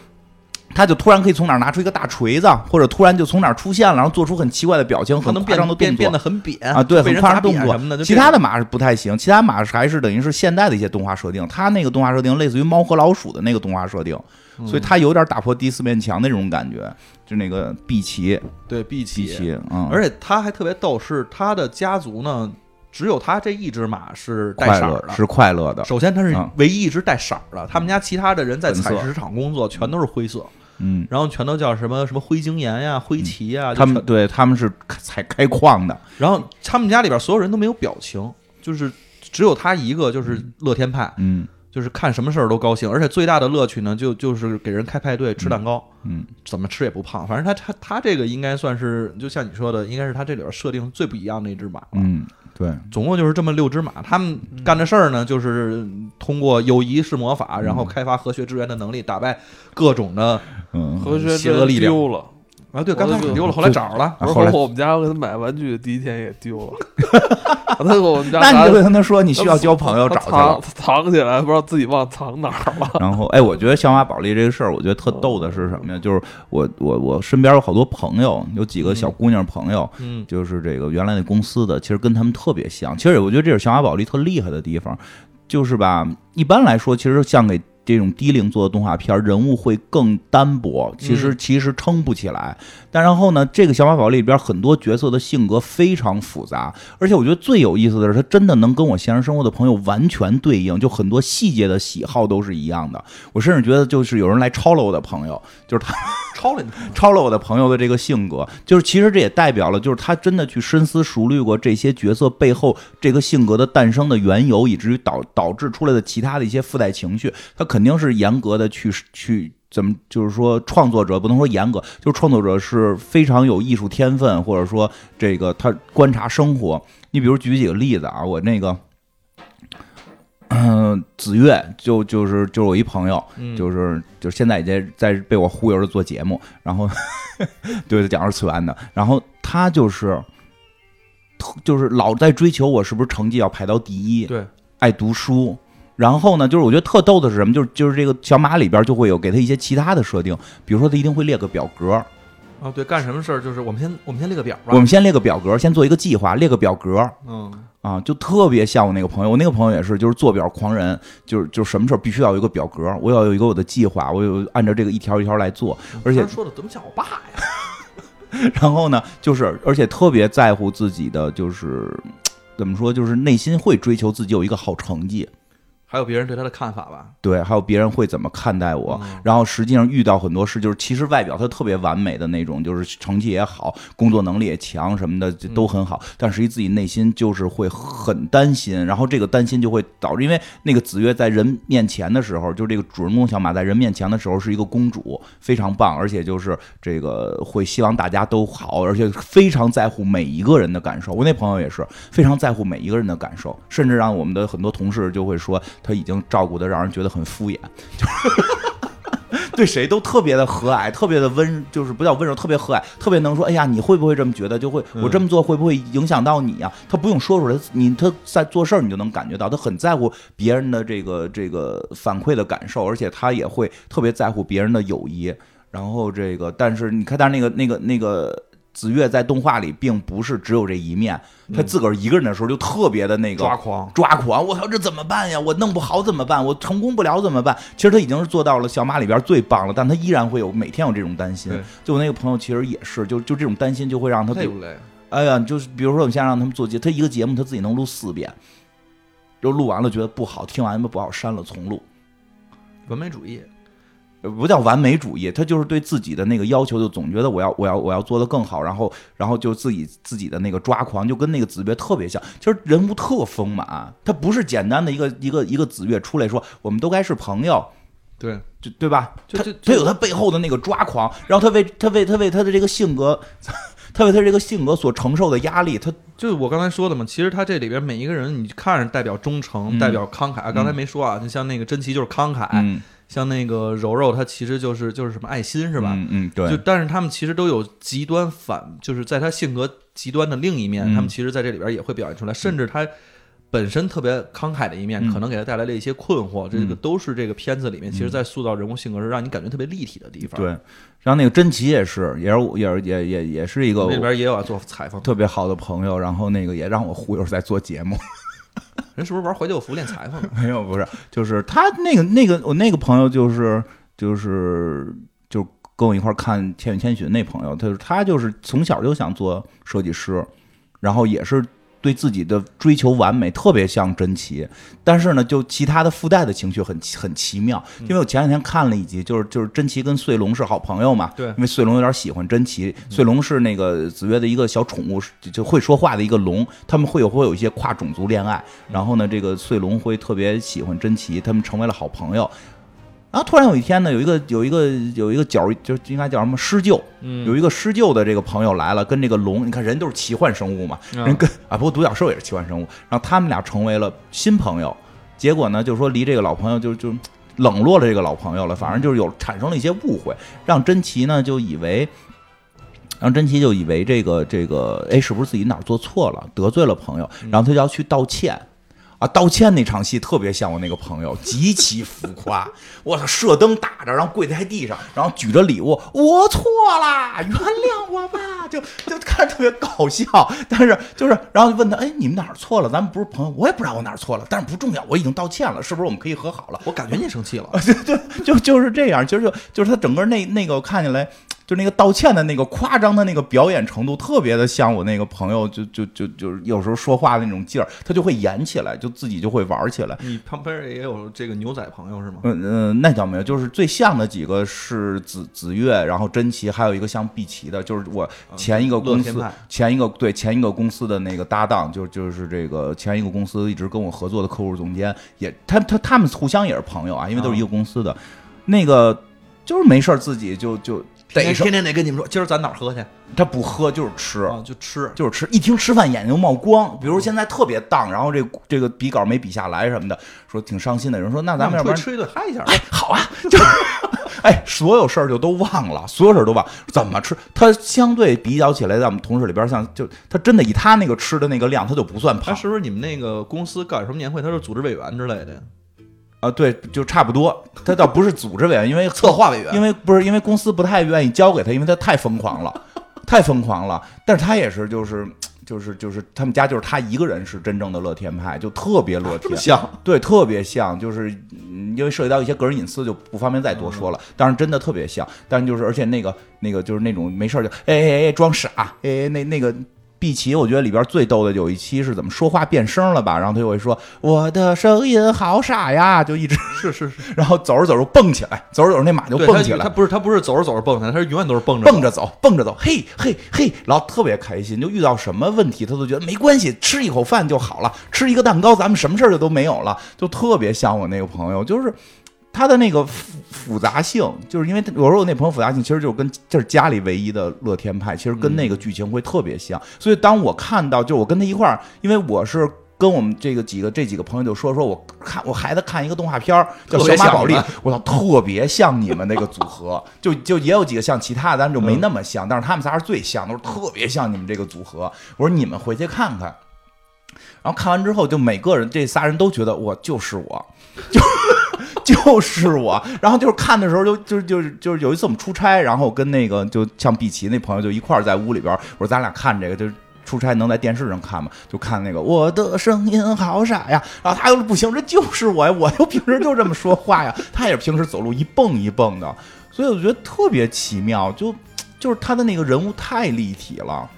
他就突然可以从哪儿拿出一个大锤子，或者突然就从哪儿出现了，然后做出很奇怪的表情，很他能变夸张的动作。变变得很扁啊，对，很夸张动作。什么的。其他的马是不太行，其他马是还是等于是现代的一些动画设定，他那个动画设定类似于猫和老鼠的那个动画设定，嗯。所以他有点打破第四面墙那种感觉，就那个碧琪，对碧琪，碧琪，嗯，而且他还特别逗，是他的家族呢，只有他这一只马是带色儿的。是快乐的，首先，它是嗯。唯一一只带色儿的。他们家其他的人在采石场工作，全都是灰色，嗯，然后全都叫什么什么灰晶岩呀、灰旗呀。就他们对他们是采开矿的，然后他们家里边所有人都没有表情，就是只有他一个就是乐天派，嗯。就是看什么事儿都高兴，而且最大的乐趣呢，就就是给人开派对吃蛋糕，嗯。怎么吃也不胖。反正他他他这个应该算是，就像你说的，应该是他这里边设定最不一样的一只马了。嗯，对，总共就是这么六只马，他们干的事儿呢，就是通过友谊是魔法，然后开发和谐支援的能力，打败各种的嗯，和谐邪恶力量。丢了。啊，对，刚开始丢了，后来找着了。啊后来我们家我给他买玩具，第一天也丢了。他给我们家那你拿就跟他说你需要交朋友找去了他。藏藏起来，不知道自己忘藏哪儿了。然后，哎，我觉得小马宝莉这个事儿，我觉得特逗的是什么呀？就是我我我身边有好多朋友，有几个小姑娘朋友，嗯，就是这个原来那公司的，其实跟他们特别像。其实我觉得这是小马宝莉特厉害的地方，就是吧，一般来说，其实像给这种低龄做的动画片，人物会更单薄，其实其实撑不起来。但然后呢，这个小马宝莉里边很多角色的性格非常复杂，而且我觉得最有意思的是，他真的能跟我现实生活的朋友完全对应，就很多细节的喜好都是一样的。我甚至觉得，就是有人来抄了我的朋友，就是他 抄了你的朋友超了我的朋友的这个性格，就是其实这也代表了，就是他真的去深思熟虑过这些角色背后这个性格的诞生的缘由，以至于导导致出来的其他的一些附带情绪，他肯定是严格的去去怎么，就是说创作者不能说严格，就是创作者是非常有艺术天分，或者说这个他观察生活。你比如举几个例子啊，我那个。嗯，子越就就是就是我一朋友，嗯就是就现在已经在被我忽悠着做节目，然后 对讲二次元的，然后他就是就是老在追求我是不是成绩要排到第一，对，爱读书。然后呢，就是我觉得特逗的是什么？就是就是这个小马里边就会有给他一些其他的设定，比如说他一定会列个表格，啊，对，干什么事儿就是我们先我们先列个表吧。我们先列个表格，先做一个计划，列个表格，嗯，啊，就特别像我那个朋友，我那个朋友也是，就是做表狂人，就是就是什么事儿必须要有一个表格，我要有一个我的计划，我有按照这个一条一条来做，而且说的怎么像我爸呀？然后呢，就是而且特别在乎自己的，就是怎么说，就是内心会追求自己有一个好成绩，还有别人对他的看法吧？对，还有别人会怎么看待我，嗯然后实际上遇到很多事，就是其实外表他特别完美的那种，就是成绩也好，工作能力也强什么的这都很好，但实际自己内心就是会很担心，然后这个担心就会导致，因为那个子越在人面前的时候，就这个主人公小马在人面前的时候是一个公主，非常棒，而且就是这个会希望大家都好，而且非常在乎每一个人的感受。我那朋友也是非常在乎每一个人的感受，甚至让我们的很多同事就会说他已经照顾的让人觉得很敷衍。对谁都特别的和蔼，特别的温，就是不叫温柔，特别和蔼，特别能说，哎呀，你会不会这么觉得？就会嗯我这么做会不会影响到你呀、他不用说出来，你他在做事儿你就能感觉到，他很在乎别人的这个这个反馈的感受，而且他也会特别在乎别人的友谊。然后这个，但是你看，但是那个那个那个子越在动画里并不是只有这一面，他自个儿一个人的时候就特别的那个抓狂，抓狂，我操，这怎么办呀？我弄不好怎么办？我成功不了怎么办？其实他已经是做到了小马里边最棒了，但他依然会有每天有这种担心。就我那个朋友其实也是，就就这种担心就会让他对，累不累？哎呀，就是比如说我们现在让他们做节，他一个节目他自己能录四遍，就录完了觉得不好，听完不好删了重录。完美主义，呃不叫完美主义，他就是对自己的那个要求，就总觉得我要我要我要做得更好，然后然后就自己自己的那个抓狂，就跟那个子越特别像。其实人物特丰满，他不是简单的一个一个一个子越出来说我们都该是朋友，对，就对吧？他他有他背后的那个抓狂，然后他为他为他为他的这个性格，他为他这个性格所承受的压力，他就是我刚才说的嘛，其实他这里边每一个人，你看着代表忠诚，嗯代表慷慨。啊刚才没说啊，就像那个珍奇就是慷慨，嗯像那个柔柔，她其实就是就是什么爱心是吧？嗯嗯，对，就但是他们其实都有极端反，就是在他性格极端的另一面，嗯他们其实在这里边也会表现出来，甚至他本身特别慷慨的一面，嗯可能给他带来了一些困惑，这个嗯都是这个片子里面，其实在塑造人物性格时让你感觉特别立体的地方。对，，然后那个真奇也是，也是我也是也也也是一个那里边也有啊做采访，特别好的朋友，然后那个也让我忽悠在做节目。人是不是玩怀旧服练裁缝？没有，不是，就是他那个那个我那个朋友就是就是就跟我一块儿看《千与千寻》那朋友，他他就是从小就想做设计师，然后也是对自己的追求完美，特别像真奇。但是呢，就其他的附带的情绪很很奇妙。因为我前两天看了一集，就是就是真奇跟穗龙是好朋友嘛，对因为穗龙有点喜欢真奇，穗龙是那个子越的一个小宠物，就就会说话的一个龙，他们会有会有一些跨种族恋爱。然后呢，这个穗龙会特别喜欢真奇，他们成为了好朋友。然后突然有一天呢，有一个有一个有一个角，就应该叫什么施救，嗯有一个施救的这个朋友来了，跟这个龙，你看人都是奇幻生物嘛，嗯人跟啊，不过独角兽也是奇幻生物，然后他们俩成为了新朋友，结果呢，就是说离这个老朋友就就冷落了这个老朋友了，反正就是有产生了一些误会，让珍奇呢就以为。让珍奇就以为这个这个，哎，是不是自己哪儿做错了，得罪了朋友，然后他就要去道歉。啊，道歉那场戏特别像我那个朋友，极其浮夸。我操，射灯打着，然后跪在地上，然后举着礼物，我错啦，原谅我吧，就就看着特别搞笑。但是就是，然后就问他，哎，你们哪儿错了？咱们不是朋友，我也不知道我哪儿错了，但是不重要，我已经道歉了，是不是我们可以和好了？我感觉你生气了，对 就就是这样，就是就就是他整个那那个我看起来就那个道歉的那个夸张的那个表演程度，特别的像我那个朋友，就就就就是有时候说话的那种劲儿，他就会演起来，就自己就会玩起来。你旁边也有这个牛仔朋友是吗？嗯嗯，那倒没有，就是最像的几个是子子月，然后真奇，还有一个像碧琪的，就是我前一个公司前一个对前一个公司的那个搭档，就就是这个前一个公司一直跟我合作的客户总监，也他他他们互相也是朋友啊，因为都是一个公司的，那个就是没事儿自己就就天天天天得跟你们说，今儿咱哪儿喝去他不喝就是吃。啊？就吃。就是吃，一听吃饭眼睛冒光。比如现在特别荡，然后这这个笔稿没笔下来什么的，说挺伤心的。有人说那咱们要不然吃一顿嗨一下。哎，好啊，就是，哎，所有事儿就都忘了，所有事儿都忘。怎么吃？他相对比较起来，在我们同事里边像，就他真的以他那个吃的那个量，他就不算胖他是不是你们那个公司搞什么年会，他是组织委员之类的？啊。对，就差不多。他倒不是组织委员，因为 策划委员因为不是因为公司不太愿意交给他，因为他太疯狂了，太疯狂了。但是他也是就是。就是就是他们家就是他一个人是真正的乐天派，就特别乐天，像对，特别像，就是嗯因为涉及到一些个人隐私，就不方便再多说了。但是真的特别像，但是就是而且那个那个就是那种没事儿就哎哎哎装傻，哎哎那那个。碧琪，我觉得里边最逗的有一期是怎么说话变声了吧？然后他就会说：“我的声音好傻呀！”就一直是是 是，然后走着走着蹦起来，走着走着那马就蹦起来他，不是他不是走着走着蹦起来，他是永远都是蹦着蹦着走，蹦着走，嘿嘿嘿，然后特别开心，就遇到什么问题他都觉得没关系，吃一口饭就好了，吃一个蛋糕，咱们什么事儿就都没有了，就特别像我那个朋友，就是。他的那个复复杂性，就是因为我说我那朋友复杂性，其实就是跟这是家里唯一的乐天派，其实跟那个剧情会特别像。所以当我看到，就我跟他一块儿，因为我是跟我们这个几个这几个朋友就说说，我看我孩子看一个动画片儿叫《小马宝莉我操，特别像你们那个组合，就就也有几个像其他的，但是就没那么像，但是他们仨是最像，都是特别像你们这个组合。我说你们回去看看。然后看完之后，就每个人这仨人都觉得我就是我，就 就是我。然后就是看的时候就，就就是就是有一次我们出差，然后跟那个就像碧琪那朋友就一块儿在屋里边，我说咱俩看这个，就是出差能在电视上看吗？就看那个我的声音好傻呀。然后他又说不行，这就是我呀，我又平时就这么说话呀。他也平时走路一蹦一蹦的，所以我觉得特别奇妙，就就是他的那个人物太立体了。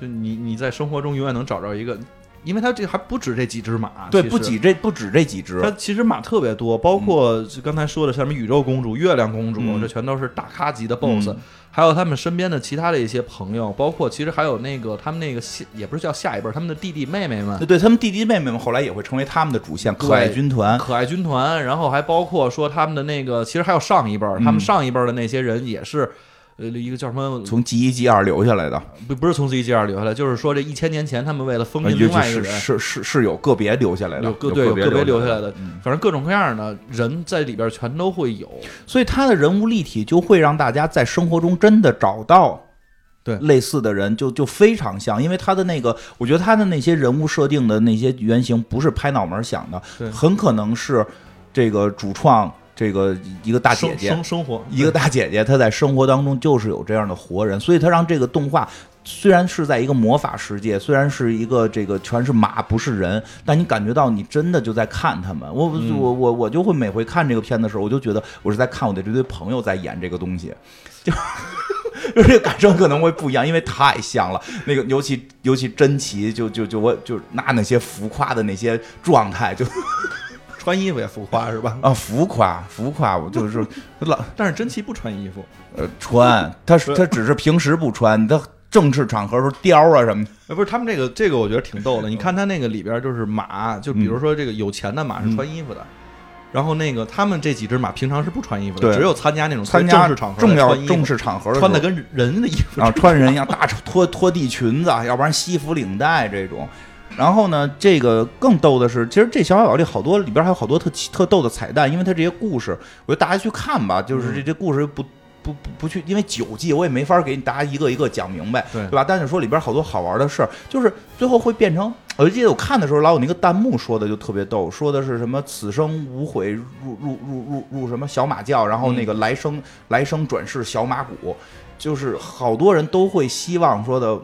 就你你在生活中永远能找着一个，因为他这还不止这几只马，对，不止这不止这几只，它其实马特别多，包括刚才说的像什么宇宙公主、月亮公主，嗯这全都是大咖级的 BOSS，、嗯还有他们身边的其他的一些朋友，包括其实还有那个他们那个下也不是叫下一辈儿，他们的弟弟妹妹们对，对他们弟弟妹妹们后来也会成为他们的主线可爱军团。可爱军团，然后还包括说他们的那个，其实还有上一辈他们上一辈儿的那些人也是。呃，一个叫什么？从 G 一 G 二留下来的，不不是从 C G 二留下来，就是说这一千年前他们为了封印另外一个人，是是是是有个别留下来的，有个个对有个别留留下来的，嗯反正各种各样的人在里边全都会有。所以他的人物立体就会让大家在生活中真的找到。对类似的人就就非常像，因为他的那个，我觉得他的那些人物设定的那些原型不是拍脑门想的，对很可能是这个主创这个一个大姐姐，生生活一个大姐姐，她在生活当中就是有这样的活人，所以她让这个动画虽然是在一个魔法世界，虽然是一个这个全是马不是人，但你感觉到你真的就在看他们。我嗯我我我就会每回看这个片的时候，我就觉得我是在看我的这堆朋友在演这个东西，就。就这个感受可能会不一样，因为太像了。那个尤其尤其珍奇，就就就我就拿那些浮夸的那些状态，就穿衣服也浮夸是吧？啊浮夸浮夸，我就是 老但是真奇不穿衣服，呃，穿，他是他只是平时不穿，他正式场合时候貂啊什么的，哎，不是他们这个这个我觉得挺逗的。你看他那个里边就是马，就比如说这个有钱的马是穿衣服的。然后那个他们这几只马平常是不穿衣服的，只有参加那种参加正式场合重要正式场合穿的跟人的衣服然后穿人一样大拖拖地裙子，要不然西服领带这种。然后呢，这个更逗的是，其实这小马宝莉好多里边还有好多特奇特逗的彩蛋，因为它这些故事，我觉得大家去看吧，就是这这故事不。不不不去，因为九季我也没法给你大家一个一个讲明白，对对吧？但是说里边好多好玩的事儿，就是最后会变成，我记得我看的时候，老有那个弹幕说的就特别逗，说的是什么此生无悔入入入入入什么小马教，然后那个来生、来生转世小马骨，就是好多人都会希望说的。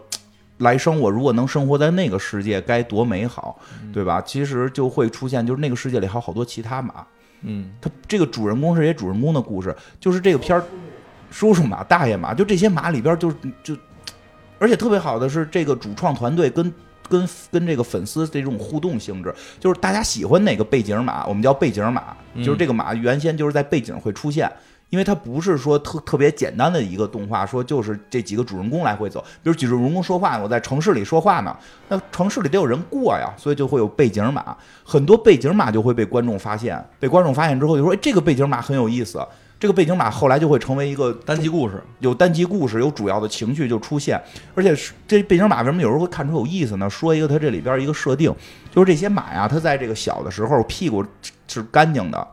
来生，我如果能生活在那个世界，该多美好，对吧？其实就会出现，就是那个世界里还有好多其他马。嗯，它这个主人公是一些主人公的故事，就是这个片儿，叔叔马、大爷马，就这些马里边就就，而且特别好的是这个主创团队跟。跟跟这个粉丝这种互动性质，就是大家喜欢哪个背景马，我们叫背景马，就是这个马原先就是在背景会出现，因为它不是说特特别简单的一个动画，说就是这几个主人公来回走，比如几个主人公说话，我在城市里说话呢，那城市里得有人过呀，所以就会有背景码，很多背景码就会被观众发现，被观众发现之后就说，哎，这个背景码很有意思。这个背景码后来就会成为一个单集故事，有单集故事，有主要的情绪就出现，而且这背景码为什么有时候会看出有意思呢？说一个它这里边一个设定，就是这些马呀，它在这个小的时候屁股是干净的，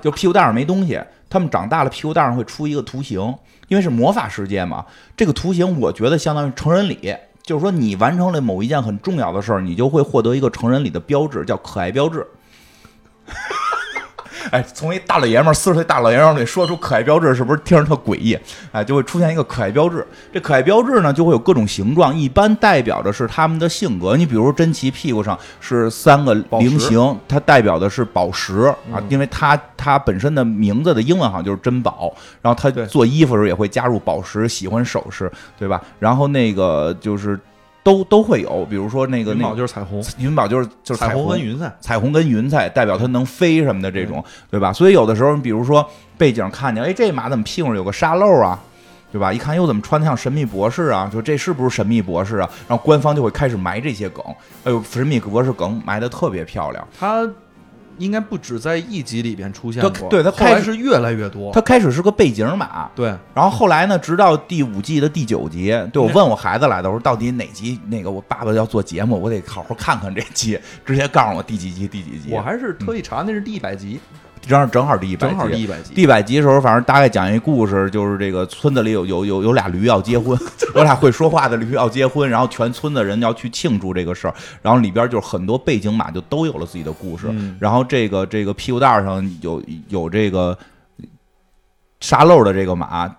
就屁股蛋儿没东西，他们长大了屁股蛋上会出一个图形，因为是魔法世界嘛，这个图形我觉得相当于成人礼，就是说你完成了某一件很重要的事儿，你就会获得一个成人礼的标志，叫可爱标志。哎，从一大老爷们儿四十岁大老爷们儿里说出可爱标志，是不是听着特诡异？哎，就会出现一个可爱标志。这可爱标志呢，就会有各种形状，一般代表的是他们的性格。你比如珍奇屁股上是三个菱形，它代表的是宝石啊，因为它它本身的名字的英文好像就是珍宝。然后他做衣服的时候也会加入宝石，喜欢首饰，对吧？然后那个就是。都都会有，比如说那个云宝就是彩虹，云宝就是就是彩虹跟云彩，彩虹跟云彩代表它能飞什么的这种，对吧？所以有的时候，比如说背景看见，哎，这马怎么屁股上有个沙漏啊，对吧？一看又怎么穿的像神秘博士啊？就这是不是神秘博士啊？然后官方就会开始埋这些梗，哎呦，神秘博士梗埋的特别漂亮，他。应该不止在一集里边出现过，对他开始是越来越多。他开始是个背景码，对，然后后来呢，直到第五季的第九集，对我问我孩子来的，我说到底哪集？那个我爸爸要做节目，我得好好看看这集，直接告诉我第几集第几集。我还是特意查，那是第一百集。正好正好第一百集，正好第一百集。第一百集的时候，反正大概讲一故事，就是这个村子里有有有有俩驴要结婚，有俩会说话的驴要结婚，然后全村的人要去庆祝这个事儿，然后里边就是很多背景马就都有了自己的故事，然后这个这个屁股蛋上有有这个沙漏的这个马，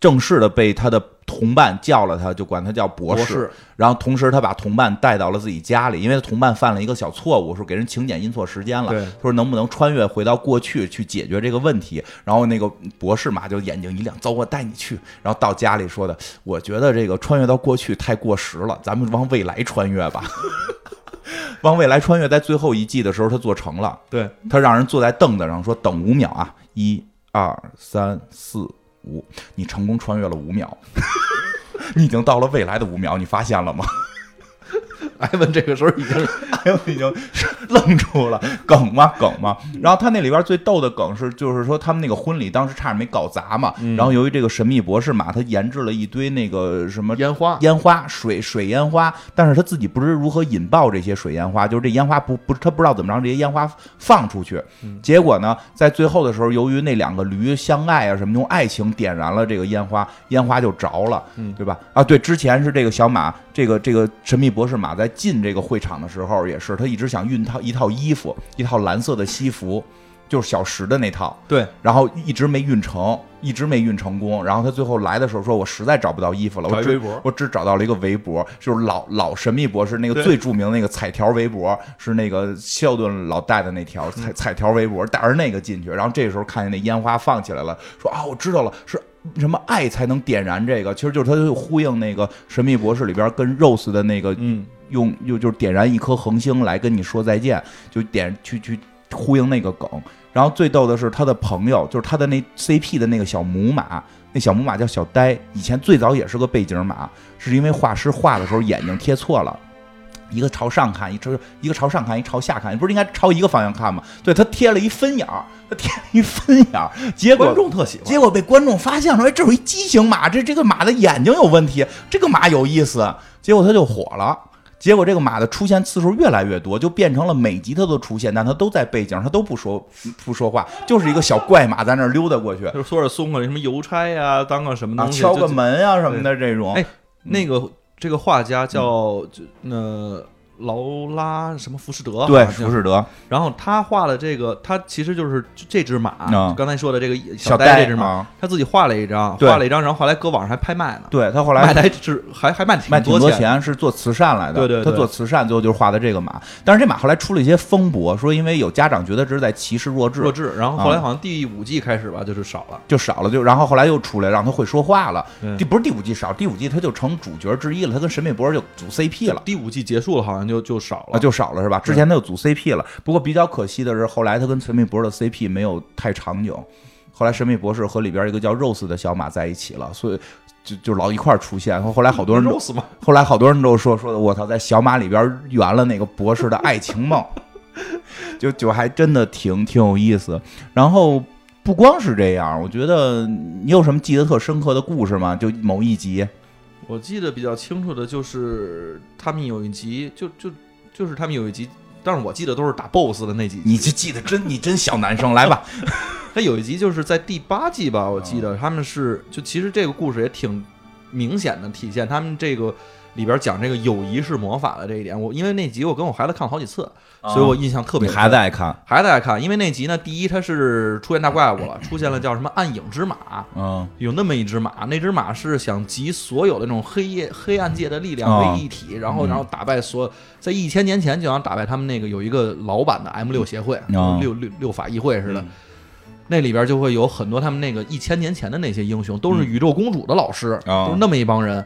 正式的被他的。同伴叫了他，就管他叫博士。然后同时，他把同伴带到了自己家里，因为他同伴犯了一个小错误，说给人请柬印错时间了。说能不能穿越回到过去去解决这个问题？然后那个博士嘛，就眼睛一亮，走，我带你去。然后到家里说的，我觉得这个穿越到过去太过时了，咱们往未来穿越吧。往未来穿越，在最后一季的时候，他做成了。对他让人坐在凳子上说，等五秒啊，一二三四。五，你成功穿越了五秒，你已经到了未来的五秒，你发现了吗？艾文这个时候已经，艾文已经愣住了，梗吗？梗吗？然后他那里边最逗的梗是，就是说他们那个婚礼当时差点没搞砸嘛。然后由于这个神秘博士嘛，他研制了一堆那个什么烟花、烟花、水水烟花，但是他自己不知如何引爆这些水烟花，就是这烟花不不，他不知道怎么让这些烟花放出去。结果呢，在最后的时候，由于那两个驴相爱啊什么，用爱情点燃了这个烟花，烟花就着了，对吧？啊，对，之前是这个小马，这个这个神秘博士马在。进这个会场的时候，也是他一直想熨套一套衣服，一套蓝色的西服，就是小石的那套。对，然后一直没熨成，一直没熨成功。然后他最后来的时候说：“我实在找不到衣服了，我只我只找到了一个围脖，就是老老神秘博士那个最著名的那个彩条围脖，是那个肖顿老戴的那条彩彩条围脖，带着那个进去。然后这时候看见那烟花放起来了，说啊，我知道了，是。”什么爱才能点燃这个？其实就是他就呼应那个《神秘博士》里边跟 Rose 的那个，嗯，用又就是点燃一颗恒星来跟你说再见，就点去去呼应那个梗。然后最逗的是他的朋友，就是他的那 CP 的那个小母马，那小母马叫小呆，以前最早也是个背景马，是因为画师画的时候眼睛贴错了。一个朝上看，一朝一个朝上看，一朝下看，不是应该朝一个方向看吗？对他贴了一分眼儿，他贴了一分眼儿，结果观众特喜欢，结果被观众发现了，哎，这有一畸形马，这这个马的眼睛有问题，这个马有意思，结果他就火了。结果这个马的出现次数越来越多，就变成了每集它都出现，但它都在背景，它都不说不说话，就是一个小怪马在那儿溜达过去，就说是送个什么邮差呀，当个什么东西，敲个门啊什么的这种。哎，那个。这个画家叫就那劳拉什么浮士德，对，浮士德然后他画了这个，他其实就是这只马，嗯刚才说的这个小呆这只马，啊，他自己画了一张，画了一张，然后后来搁网上还拍卖呢，对他后卖来来是还还卖卖挺多多钱，是做慈善来的。对对对他做慈善，最后就是画的这个马。但是这马后来出了一些风波，说因为有家长觉得这是在歧视弱智，弱智。然后后来啊好像第五季开始吧，就是少了。就少了，就然后后来又出来让他会说话了。对第不是第五季少，第五季他就成主角之一了，他跟沈美波就组 CP 了。第五季结束了，好像就就少啊，了。就少了是吧？之前他有组 CP 了，不过比较可惜的是，后来他跟神秘博士的 CP 没有太长久。后来神秘博士和里边一个叫 Rose 的小马在一起了，所以就就老一块儿出现。后来好多人都后来好多人都说说的，我操，在小马里边圆了那个博士的爱情梦，就就还真的挺挺有意思。然后不光是这样，我觉得你有什么记得特深刻的故事吗？就某一集，我记得比较清楚的就是他们有一集，就就就是他们有一集，但是我记得都是打 BOSS 的那几集。你就记得真你真小男生，来吧。他有一集就是在第八季吧，我记得他们是就其实这个故事也挺明显的体现他们这个里边讲这个友谊是魔法的这一点。我因为那集我跟我孩子看了好几次，所以我印象特别。孩子爱看，孩子爱看，因为那集呢，第一它是出现大怪物了，出现了叫什么暗影之马，嗯有那么一只马，那只马是想集所有的那种黑夜 黑暗界的力量为一体，然后嗯然后打败所有，在一千年前就想打败他们那个有一个老版的 M 六协会，哦六六六法议会似的。嗯那里边就会有很多他们那个一千年前的那些英雄，都是宇宙公主的老师，哦都是那么一帮人。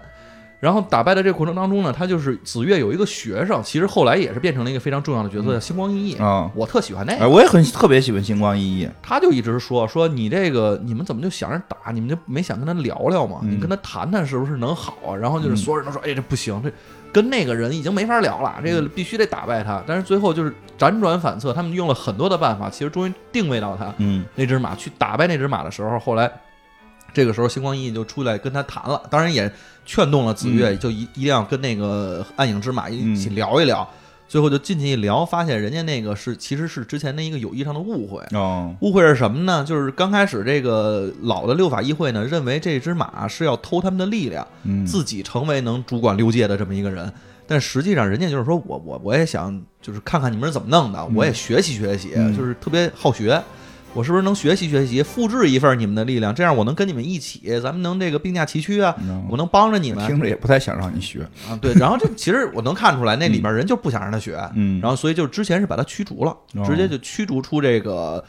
然后打败的这个过程当中呢，他就是紫月有一个学生，其实后来也是变成了一个非常重要的角色，叫星光熠熠。嗯，我特喜欢那个哎，，我也很特别喜欢星光熠熠。他就一直说说你这个你们怎么就想着打，你们就没想跟他聊聊吗？嗯你跟他谈谈是不是能好啊？然后就是所有人都说，哎，这不行，这跟那个人已经没法聊了，这个必须得打败他。但是最后就是辗转反侧，他们用了很多的办法，其实终于定位到他嗯。那只马去打败那只马的时候，后来这个时候星光熠熠就出来跟他谈了，当然也劝动了紫月，就一一定要跟那个暗影之马一起聊一聊。最后就进去一聊，发现人家那个是其实是之前的一个友谊上的误会。哦误会是什么呢？就是刚开始这个老的六法议会呢，认为这只马是要偷他们的力量，嗯自己成为能主管六界的这么一个人。但实际上，人家就是说我我我也想就是看看你们是怎么弄的，我也学习学习，嗯就是特别好学。我是不是能学习学习，复制一份你们的力量，这样我能跟你们一起，咱们能这个并驾齐驱啊！嗯我能帮着你们听着也不太想让你学。啊！对，然后这其实我能看出来，那里面人就不想让他学，嗯然后所以就之前是把他驱逐了，哦直接就驱逐出这个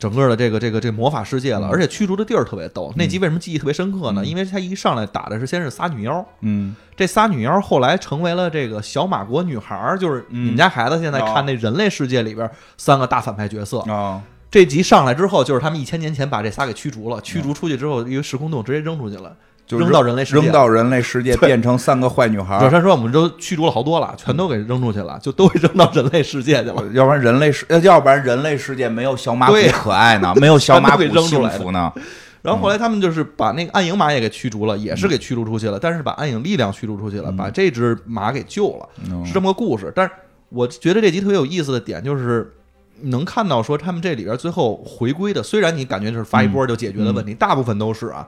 整个的这个这个这个魔法世界了，嗯而且驱逐的地儿特别逗。那集为什么记忆特别深刻呢？因为他一上来打的是先是仨女妖，嗯这仨女妖后来成为了这个小马国女孩儿，就是嗯你们家孩子现在哦看那人类世界里边三个大反派角色。啊这集上来之后，就是他们一千年前把这仨给驱逐了，驱逐出去之后，一个时空洞直接扔出去了，就扔到人类世界扔到人类世界，变成三个坏女孩小。山说我们都驱逐了好多了，全都给扔出去了，就都给扔到人类世界去了。要不然人类世，呃要不然人类世界没有小马古对可爱呢，没有小马古全都给扔出来的幸福呢。然后后来他们就是把那个暗影马也给驱逐了，也是给驱逐出去了，但是把暗影力量驱逐出去了，把这只马给救了，嗯是这么个故事。但是我觉得这集特别有意思的点就是。能看到说他们这里边最后回归的，虽然你感觉就是发一波就解决的问题，大部分都是啊。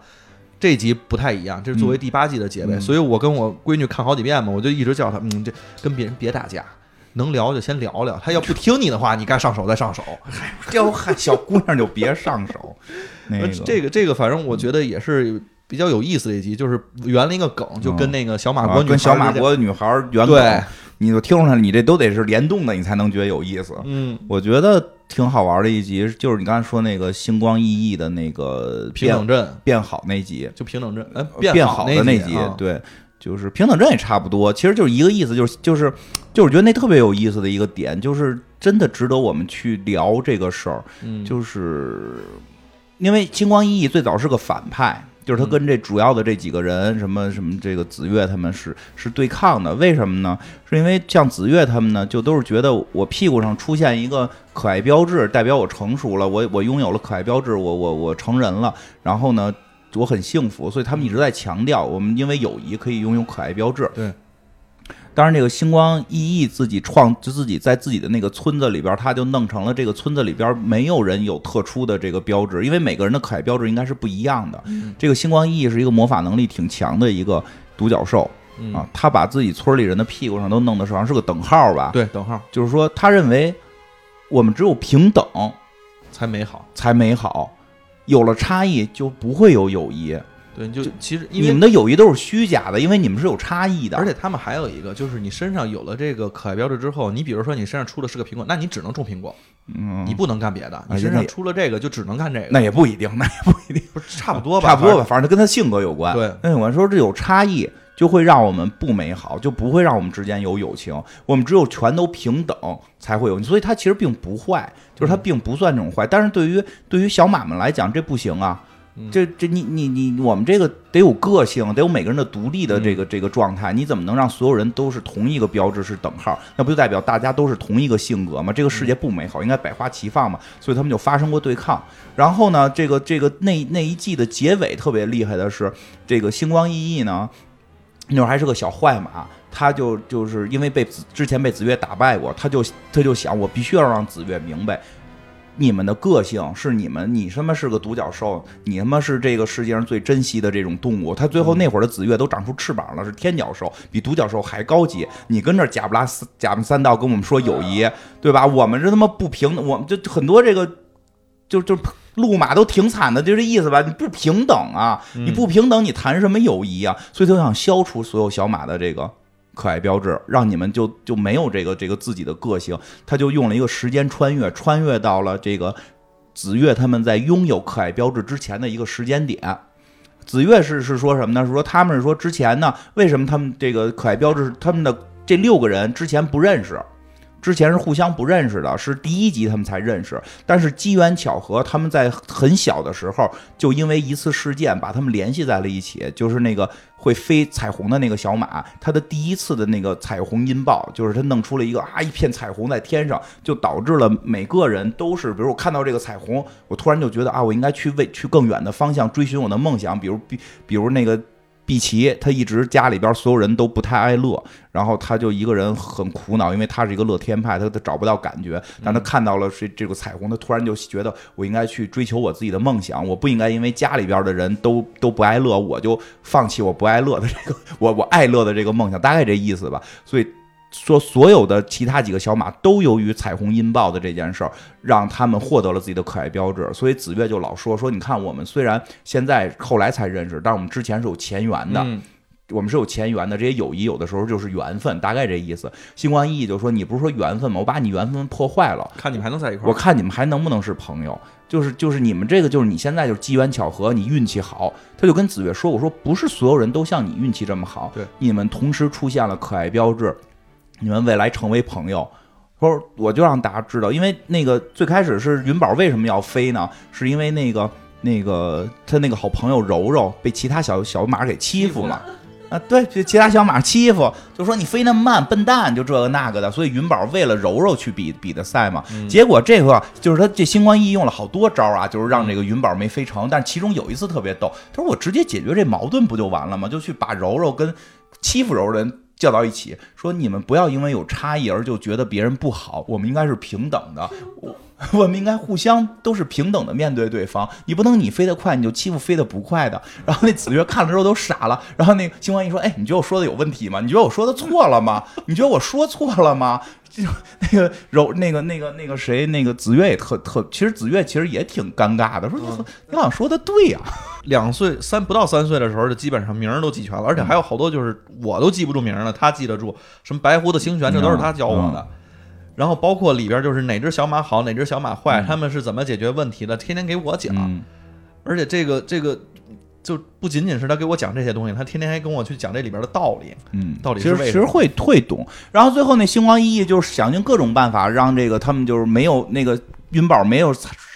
这集不太一样，这是作为第八季的结尾，嗯所以我跟我闺女看好几遍嘛，我就一直叫她，嗯，这跟别人别打架，能聊就先聊聊，她要不听你的话，你该上手再上手。要害小姑娘就别上手。那个这个这个，反正我觉得也是比较有意思的一集，就是圆了一个梗，就跟那个小马国女孩啊跟小马国女孩圆对梗，你就听出来，你这都得是联动的，你才能觉得有意思。嗯，我觉得挺好玩的一集，就是你刚才说那个星光熠熠的那个变平等镇。变好那集，就平等镇，呃，变好的那集对，就是平等镇也差不多，其实就是一个意思，就是就是就是我觉得那特别有意思的一个点，就是真的值得我们去聊这个事儿，嗯，就是因为星光熠熠最早是个反派。就是他嗯跟这主要的这几个人，什么什么这个子越他们是是对抗的，为什么呢？是因为像子越他们呢，就都是觉得我屁股上出现一个可爱标志，代表我成熟了，我我拥有了可爱标志，我我我成人了，然后呢，我很幸福，所以他们一直在强调，我们因为友谊可以拥有可爱标志。对。当然，这个星光熠熠自己创，就自己在自己的那个村子里边，他就弄成了这个村子里边没有人有特殊的这个标志，因为每个人的可爱标志应该是不一样的。这个星光熠熠是一个魔法能力挺强的一个独角兽，嗯啊，他把自己村里人的屁股上都弄的好像是个等号吧？，对，等号就是说他认为我们只有平等才美好。才美好，有了差异就不会有友谊。对，就其实因为你们的友谊都是虚假的，因为你们是有差异的。而且他们还有一个，就是你身上有了这个可爱标志之后，你比如说你身上出的是个苹果，那你只能种苹果，嗯，你不能干别的。你身上出了这个，就只能干这个。那也不一定，那也不一定，不是差不多吧？差不多吧，反正跟他性格有关。对那有关说这有差异，就会让我们不美好，就不会让我们之间有友情。我们只有全都平等才会有，所以它其实并不坏，就是它并不算这种坏。但是对于对于小马们来讲，这不行啊。嗯这这你你你，我们这个得有个性，得有每个人的独立的这个这个状态。你怎么能让所有人都是同一个标志是等号？那不就代表大家都是同一个性格吗？这个世界不美好，应该百花齐放嘛。所以他们就发生过对抗。然后呢，这个这个那那一季的结尾特别厉害的是，这个星光熠熠呢，那会儿还是个小坏马，他就就是因为被子之前被子越打败过，他就他就想，我必须要让子越明白。你们的个性是你们，你他妈是个独角兽，你他妈是这个世界上最珍惜的这种动物。他最后那会儿的紫月都长出翅膀了，是天角兽，比独角兽还高级。你跟这假不拉斯假不三道跟我们说友谊，对吧？我们这他妈不平等，我们就很多这个就就路马都挺惨的，就这意思吧？你不平等啊，你不平等，你谈什么友谊啊？所以他就想消除所有小马的这个可爱标志，让你们就就没有这个这个自己的个性。他就用了一个时间穿越，穿越到了这个子月他们在拥有可爱标志之前的一个时间点。子月是是说什么呢？是说他们是说之前呢，为什么他们这个可爱标志，他们的这六个人之前不认识，之前是互相不认识的，是第一集他们才认识。但是机缘巧合，他们在很小的时候就因为一次事件把他们联系在了一起，就是那个会飞彩虹的那个小马，它的第一次的那个彩虹音爆，就是它弄出了一个啊一片彩虹在天上，就导致了每个人都是，比如我看到这个彩虹，我突然就觉得啊，我应该去为去更远的方向追寻我的梦想，比如比比如那个。碧琪，他一直家里边所有人都不太爱乐，然后他就一个人很苦恼，因为他是一个乐天派，他他找不到感觉。但他看到了这这个彩虹，他突然就觉得我应该去追求我自己的梦想，我不应该因为家里边的人都都不爱乐，我就放弃我不爱乐的这个我我爱乐的这个梦想，大概这意思吧。所以说，所有的其他几个小马都由于彩虹音爆的这件事儿，让他们获得了自己的可爱标志。所以子月就老说说，你看我们虽然现在后来才认识，但是我们之前是有前缘的。嗯我们是有前缘的，这些友谊有的时候就是缘分，大概这意思。星光熠熠就说：“你不是说缘分吗？我把你缘分破坏了，看你们还能在一块儿。我看你们还能不能是朋友？就是就是你们这个就是你现在就是机缘巧合，你运气好。”他就跟子月说：“我说不是所有人都像你运气这么好，对，你们同时出现了可爱标志，你们未来成为朋友。”说我就让大家知道，因为那个最开始是云宝为什么要飞呢？是因为那个那个他那个好朋友柔柔被其他小小马给欺负嘛。啊，对，就其他小马欺负，就说你飞那么慢，笨蛋，就这个那个的。所以云宝为了柔柔去比比的赛嘛。结果这个就是他这星光熠用了好多招啊，就是让这个云宝没飞成。但其中有一次特别逗，他说我直接解决这矛盾不就完了吗？就去把柔柔跟欺负柔柔的人叫到一起，说你们不要因为有差异而就觉得别人不好，我们应该是平等的。我 我们应该互相都是平等的面对对方，你不能你飞得快你就欺负飞得不快的。然后那子越看了之后都傻了，然后那个星光一说：“哎，你觉得我说的有问题吗？你觉得我说的错了吗？你觉得我说错了吗？”就那个柔那个那个那个谁那个子越也特特，其实子越其实也挺尴尬的，说你你好像说的对呀、两岁三不到三岁的时候，就基本上名儿都记全了，而且还有好多就是我都记不住名儿了，他记得住，什么白胡子星璇，这都是他教我的。然后包括里边就是哪只小马好，哪只小马坏，他们是怎么解决问题的，天天给我讲。嗯而且这个这个就不仅仅是他给我讲这些东西，他天天还跟我去讲这里边的道理。嗯，道理其实其实会会懂。然后最后那星光熠熠就是想尽各种办法让这个他们就是没有那个云宝没有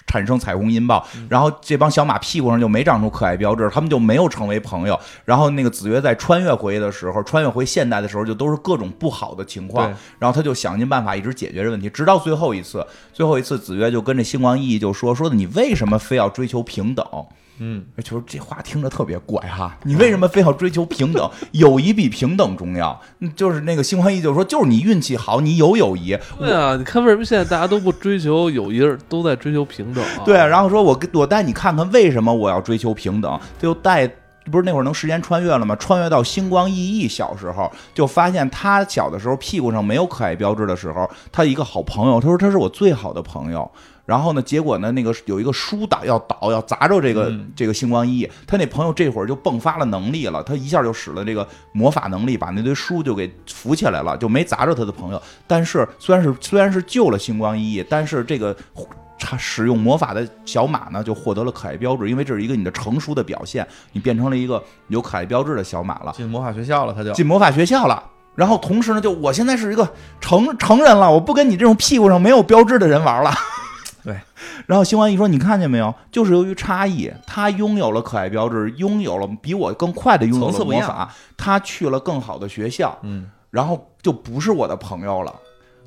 产产生彩虹音爆，嗯然后这帮小马屁股上就没长出可爱标志，他们就没有成为朋友。然后那个子曰在穿越回的时候，穿越回现代的时候，就都是各种不好的情况。然后他就想尽办法一直解决这问题，直到最后一次，最后一次子曰就跟这星光熠熠就说说的你为什么非要追求平等？嗯，就是这话听着特别怪哈，你为什么非要追求平等？友谊比平等重要。嗯就是那个星光一就说，就是你运气好，你有友谊。对啊，你看为什么现在大家都不追求友谊，都在追求平等啊？对，然后说我跟我带你看看为什么我要追求平等，就带不是那会儿能时间穿越了吗？穿越到星光熠熠小时候，就发现他小的时候屁股上没有可爱标志的时候，他一个好朋友，他说他是我最好的朋友。然后呢，结果呢，那个有一个书倒要倒要砸着这个、嗯这个星光熠熠，他那朋友这会儿就迸发了能力了，他一下就使了这个魔法能力，把那堆书就给扶起来了，就没砸着他的朋友。但是虽然是虽然是救了星光熠熠，但是这个他使用魔法的小马呢，就获得了可爱标志，因为这是一个你的成熟的表现，你变成了一个有可爱标志的小马了，进魔法学校了，他就进魔法学校了。然后同时呢，就我现在是一个成成人了，我不跟你这种屁股上没有标志的人玩了。对。然后星光一说：“你看见没有？就是由于差异，他拥有了可爱标志，拥有了比我更快的拥有了魔法，他去了更好的学校，嗯，然后就不是我的朋友了。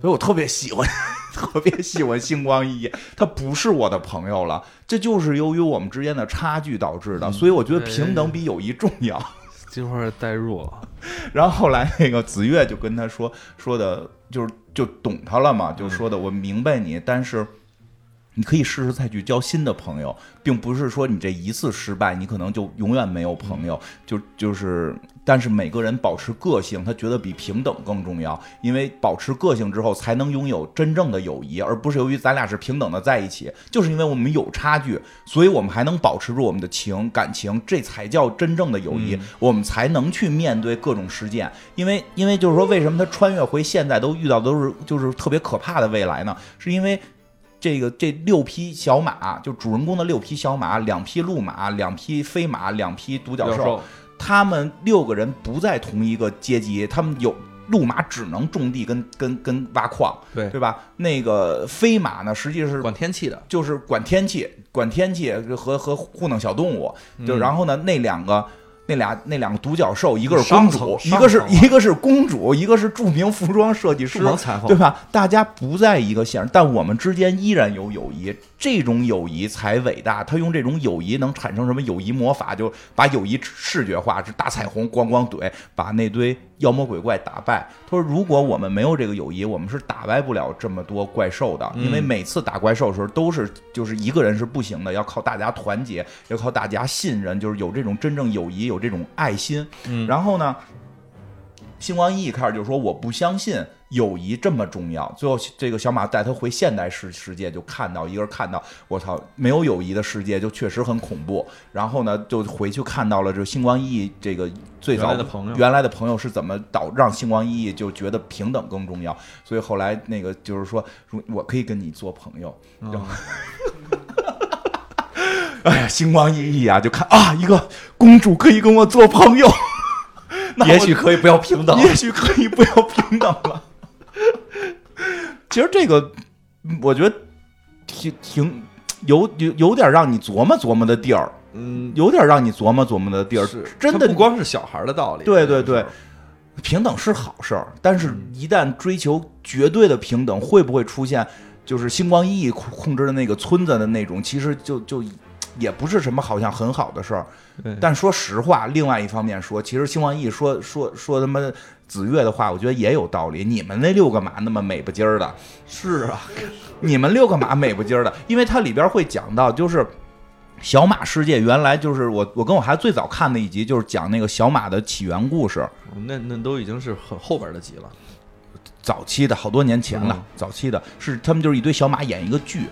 所以我特别喜欢，特别喜欢星光熠熠，他不是我的朋友了。这就是由于我们之间的差距导致的。嗯所以我觉得平等比友谊重要。金花代入了，然后后来那个子越就跟他说说的，就是就懂他了嘛，就说的我明白你，但是你可以试试再去交新的朋友，并不是说你这一次失败，你可能就永远没有朋友。就就是，但是每个人保持个性，他觉得比平等更重要，因为保持个性之后，才能拥有真正的友谊，而不是由于咱俩是平等的在一起，就是因为我们有差距，所以我们还能保持住我们的情感情，这才叫真正的友谊，我们才能去面对各种事件。因为因为就是说，为什么他穿越回现在都遇到都是就是特别可怕的未来呢？是因为。这个这六匹小马，就主人公的六匹小马，两匹鹿马，两匹飞马，两匹独角兽，他们六个人不在同一个阶级，他们有鹿马只能种地跟跟跟挖矿，对对吧？那个飞马呢，实际是管天气的，就是管天气，管天气和和糊弄小动物，就嗯然后呢，那两个。那俩那两个独角兽，一个是公主，一个是一个是公主，一个是著名服装设计师对吧？大家不在一个线上，但我们之间依然有友谊，这种友谊才伟大。他用这种友谊能产生什么友谊魔法？就把友谊视觉化，是大彩虹咣咣怼，把那堆妖魔鬼怪打败。他说，如果我们没有这个友谊，我们是打败不了这么多怪兽的，因为嗯每次打怪兽的时候都是就是一个人是不行的，要靠大家团结，要靠大家信任，就是有这种真正友谊，有这种爱心。嗯然后呢？星光一一开始就说我不相信友谊这么重要，最后这个小马带他回现代世世界，就看到一个人看到我操，没有友谊的世界就确实很恐怖。然后呢，就回去看到了这星光熠熠这个最早的朋友原来的朋友是怎么导让星光熠熠就觉得平等更重要，所以后来那个就是说，如我可以跟你做朋友。嗯 哎呀，星光熠熠啊，就看啊，一个公主可以跟我做朋友，也许可以不要平等，也许可以不要平等了。其实这个，嗯我觉得挺挺有有有点让你琢磨琢磨的地儿，嗯，有点让你琢磨琢磨的地儿。是真的不光是小孩的道理，对对对平等是好事儿，但是嗯一旦追求绝对的平等，会不会出现就是星光熠熠控控制的那个村子的那种？其实就就也不是什么好像很好的事儿。但说实话，另外一方面说，其实星光熠熠说说说他妈子越的话，我觉得也有道理。你们那六个马那么美不唧儿的，是啊，你们六个马美不唧儿的，因为它里边会讲到，就是小马世界原来就是我我跟我孩子最早看的一集，就是讲那个小马的起源故事。那那都已经是很后边的集了，早期的好多年前了，嗯早期的是他们就是一堆小马演一个剧。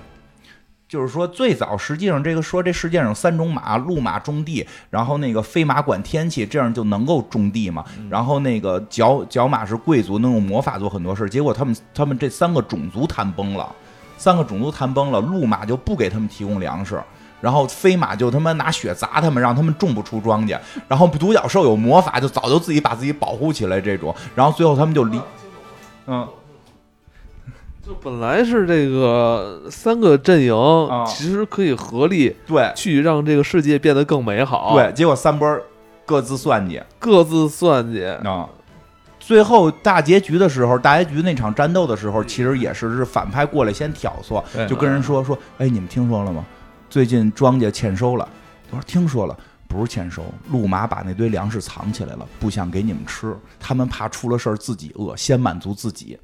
就是说，最早实际上这个说这世界上有三种马，鹿马种地，然后那个飞马管天气，这样就能够种地嘛。然后那个角角马是贵族，能用魔法做很多事儿。结果他们他们这三个种族谈崩了，三个种族谈崩了，鹿马就不给他们提供粮食。然后飞马就他妈拿血砸他们，让他们种不出庄稼。然后独角兽有魔法，就早就自己把自己保护起来这种。然后最后他们就离，嗯，就本来是这个三个阵营，啊其实可以合力对去让这个世界变得更美好。对，，结果三波各自算计各自算计。啊。最后大结局的时候，大结局那场战斗的时候，其实也是是反派过来先挑唆，就跟人说说，哎，你们听说了吗？最近庄稼欠收了。我说听说了，不是欠收，路马把那堆粮食藏起来了，不想给你们吃，他们怕出了事儿自己饿，先满足自己。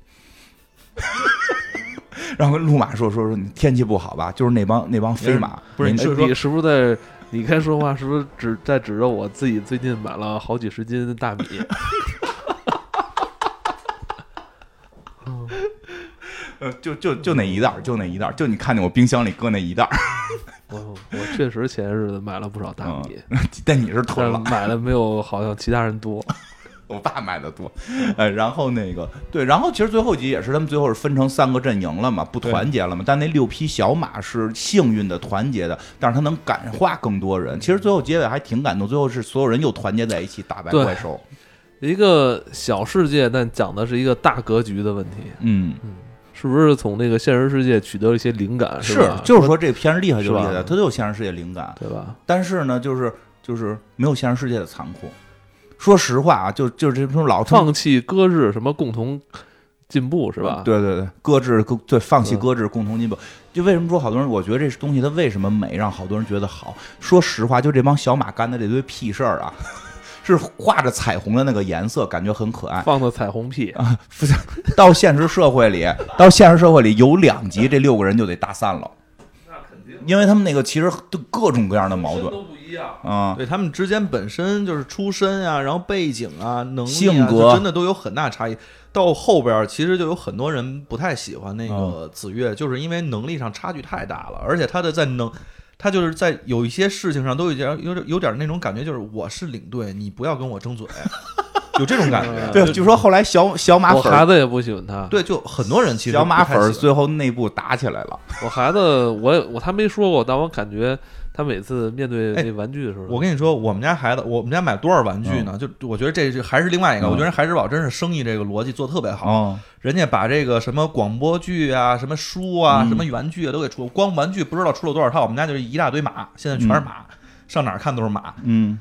然后路马说说说，你天气不好吧？就是那帮那帮飞马，不是你是说你是不是在你该说话是不是指在指着我自己最近买了好几十斤大米？呃，就就就那一袋儿，就那一袋儿，就你看见我冰箱里搁那一袋儿，我我确实前日子买了不少大米，但你是囤了，买的没有好像其他人多。我爸买的多，呃，然后那个对，然后其实最后一集也是他们最后是分成三个阵营了嘛，不团结了嘛，但那六匹小马是幸运的团结的，但是他能感化更多人。其实最后结尾还挺感动，最后是所有人又团结在一起打败怪兽。一个小世界，但讲的是一个大格局的问题，嗯，是不是从那个现实世界取得了一些灵感？是吧，就是说这片儿厉害就厉害它都有现实世界灵感，对吧？但是呢，就是就是没有现实世界的残酷。说实话啊，就就是这种老放弃搁置什么共同进步是吧？对对对，搁置对放弃嗯搁置共同进步。就为什么说好多人，我觉得这东西它为什么美，让好多人觉得好？说实话，就这帮小马干的这堆屁事儿啊，是画着彩虹的那个颜色，感觉很可爱。放的彩虹屁啊，到现实社会里，到现实社会里有两集，这六个人就得打散了，那肯定因为他们那个其实都各种各样的矛盾都不一样。啊、对他们之间本身就是出身啊，然后背景啊、能力啊，性格就真的都有很大差异。到后边儿其实就有很多人不太喜欢那个子越，就是因为能力上差距太大了，而且他的在能。他就是在有一些事情上都有点有点有点那种感觉，就是我是领队，你不要跟我争嘴，有这种感觉。对，据说后来小小马我粉我，孩子也不喜欢他，对，就很多人其实小马粉最后内部打起来了。我孩子我也我他没说过，但我感觉他每次面对玩具的时候，我跟你说，我们家孩子，我们家买多少玩具呢？就我觉得这是还是另外一个，嗯我觉得孩之宝真是生意这个逻辑做得特别好。哦，人家把这个什么广播剧啊、什么书啊、嗯什么玩具啊都给出，光玩具不知道出了多少套。我们家就是一大堆马，现在全是马，上哪儿看都是马。嗯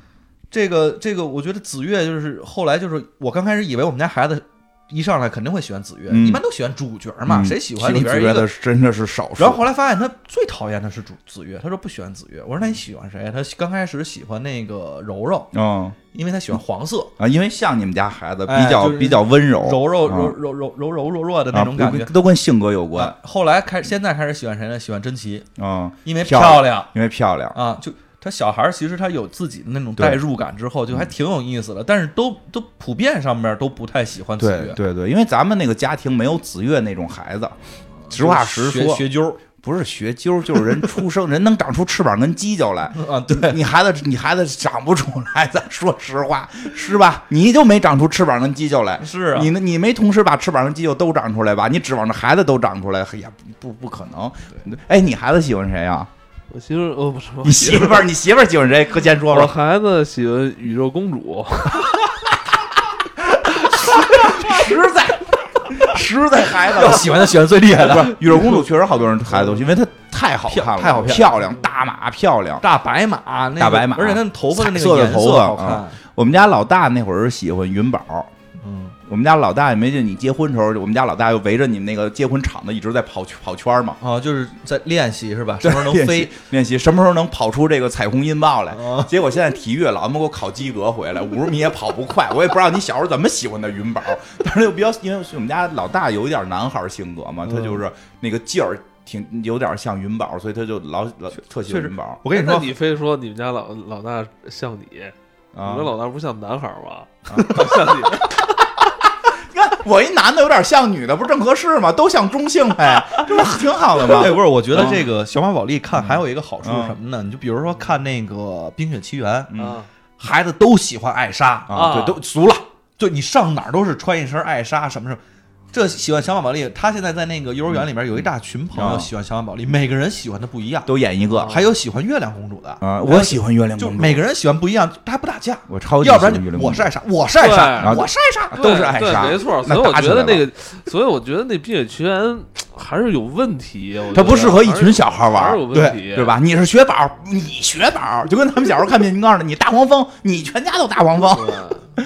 这个这个，我觉得子越就是后来就是我刚开始以为我们家孩子一上来肯定会喜欢子越，嗯一般都喜欢主角嘛，嗯谁喜欢里边一个觉得真的是少数。然后后来发现他最讨厌的是主子越，他说不喜欢子越。我说那你喜欢谁？他刚开始喜欢那个柔柔，嗯因为他喜欢黄色，啊，因为像你们家孩子比哎就是较比较温柔，柔柔啊柔柔柔柔柔弱弱的那种感觉啊。都跟性格有关啊后来开现在开始喜欢谁呢？喜欢珍奇，啊，因为漂漂亮因为漂亮。啊。就他小孩儿其实他有自己的那种代入感之后，就还挺有意思的。但是都都普遍上面都不太喜欢子越。对对对，因为咱们那个家庭没有子越那种孩子，实话实说，学究不是学究，就是人出生 人能长出翅膀跟犄角来。啊，对，你孩子，你孩子长不出来，咱说实话，是吧？你就没长出翅膀跟犄角来，是啊你呢？你没同时把翅膀跟犄角都长出来吧？你指望着孩子都长出来，哎呀，不不可能。哎，你孩子喜欢谁呀、我媳妇儿哦不是，你媳妇儿，你媳妇儿喜欢谁？搁先说我。孩子喜欢宇宙公主，实在，实在孩子要喜欢他喜欢最厉害的不是宇宙公主，确实好多人孩子都喜欢，因为她太好看了，太好看漂亮，大马漂亮。大白马，那个大白马而且她头发的那彩色的个颜色好看啊。我们家老大那会儿是喜欢云宝，嗯，我们家老大也没见你结婚时候，我们家老大又围着你们那个结婚场子一直在跑跑圈嘛，啊，就是在练习是吧？什么时候能飞？练习，什么时候能跑出这个彩虹音爆来？哦结果现在体育老他妈给我考及格回来，五十米也跑不快，我也不知道你小时候怎么喜欢的云宝，但是又比较，因为我们家老大有一点男孩性格嘛，他就是那个劲儿挺有点像云宝，所以他就老老特喜欢云宝我跟你说，你非说你们家老老大像你，啊你们。老大不像男孩儿吗？像你，我一男的有点像女的，不是正合适吗？都像中性呗，这不挺好的吗哎，？不是，我觉得嗯这个小马宝莉看还有一个好处嗯是什么呢？你就比如说看那个《冰雪奇缘》，嗯啊，孩子都喜欢艾莎，啊，对，啊都俗了。就你上哪儿都是穿一身艾莎，什么什么。这喜欢小马宝莉，他现在在那个幼儿园里边有一大群朋友啊喜欢小马宝莉，每个人喜欢的不一样，都演一个。还有喜欢月亮公主的。啊！我喜欢月亮公主，每个人喜欢不一样，他还不打架，我超级要不然喜欢月亮公主。就我是艾莎，我是艾莎，我是艾莎，都是艾莎，没错。那所以我觉得那个，所以我觉得那《冰雪奇缘》还是有问题。我觉得它不适合一群小孩玩还儿是有问题，对？吧？你是雪宝，你雪宝，就跟咱们小时候看变形金刚似的，你大黄蜂，你全家都大黄蜂，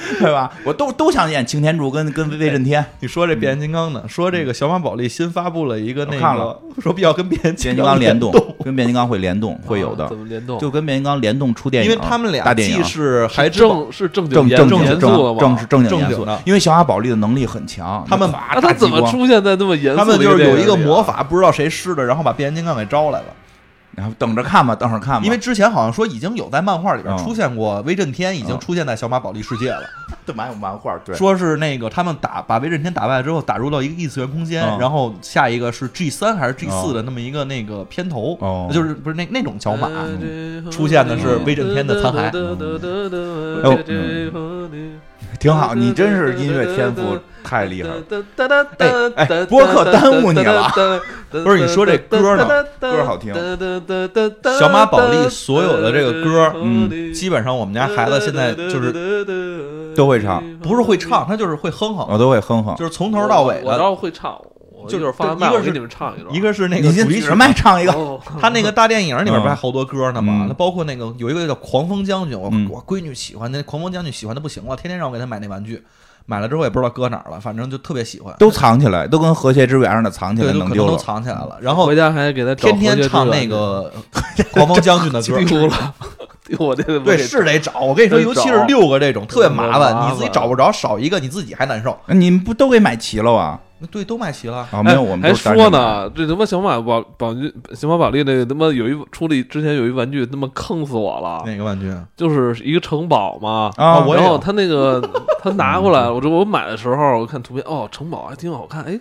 对，吧？我都都想演擎天柱跟跟威震天，你说这变形金刚呢？说这个小马宝莉新发布了一个那个看了，说必要跟变形金刚刚联动动，，跟变形金刚会联动，会有的啊怎，么联动？就跟变形金刚联动出电影，因为他们俩大电影既是还，正是正经正正严肃的吗？正正是正经严肃正经的，因为小马宝莉的能力很强，他们咵那他怎么出现在那么严肃的他们就是有一个魔法，不知道谁施的，然后把变形金刚给招来了。然后等着看吧，等着看吧，因为之前好像说已经有在漫画里边嗯。出现过威震天，已经嗯出现在小马宝莉世界了。这漫有漫画，对，说是那个他们打把威震天打败之后，打入到一个异次元空间，嗯。然后下一个是 G 三还是 G 四哦的那么一个那个片头，哦。就是不是那那种角马。嗯出现的是威震天的残骸挺好，你真是音乐天赋太厉害了。哎哎播客耽误你了不是你说这歌呢歌好听小马宝莉所有的这个歌嗯基本上我们家孩子现在就是都会唱，不是会唱，他就是会哼哼，我都会哼哼。就是从头到尾的。道会唱，我就是放完麦，一个是我给你们唱一段。一个是那个主题曲先举着麦唱一个，哦 他那个大电影里面不嗯还好多歌呢吗？嗯那包括那个有一个叫狂风将军，我嗯我闺女喜欢那狂风将军喜欢的不行了，天天让我给她买那玩具，买了之后也不知道搁哪儿了，反正就特别喜欢，都藏起来，都跟和谐之源似的藏起，来，能丢都。藏起来了，然后回家还给他天天唱那个 狂风将军的歌。丢了，我这对，是得找。我跟你说，尤其是六个这种特别麻麻烦，烦你自己找不着，少一个你自己还难受。你们不都给买齐了啊？对，都买齐了。啊，没有，我们还说。呢，这他妈小马宝宝具小马宝莉那个他妈有一出了之前有一玩具他妈坑死我了，哪个玩具？就是一个城堡嘛。啊，我也有然后他那个他拿过来，我这我买的时候我看图片，哦，城堡还挺好看，哎，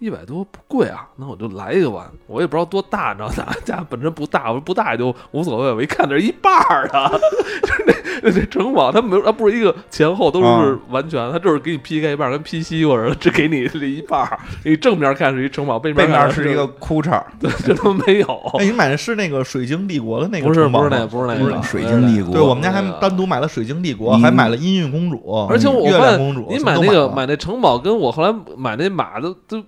一百多不贵啊，那我就来一个吧。我也不知道多大，你知道咱 家本身不大，我说不大也就无所谓。我一看这是一半儿的，就是那 那那城堡，它没有，它不是一个前后都是啊完全，它就是给你劈开一半儿，跟劈西瓜似的，只给你这一半儿。你正面看是一城堡，背背面看面是一个裤衩儿，这都没有。哎，你买的是那个水晶帝国的那个不是不是那不是那个不是水晶帝国对，我们家还单独买了水晶帝国，还买了音韵公主，而且我月发现亮公主，你买那个买那城堡，跟我后来买那马都都比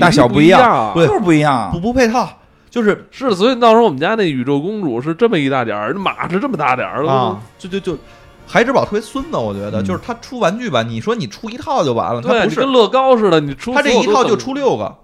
大小不一样样，对就是不一样不。不配套，就是是，所以到时候我们家那宇宙公主是这么一大点儿，马是这么大点儿啊，就就就。孩之宝特别孙子，我觉得嗯就是他出玩具吧，你说你出一套就完了，他，不是跟，乐高似的，你出他这一套就出六个，啊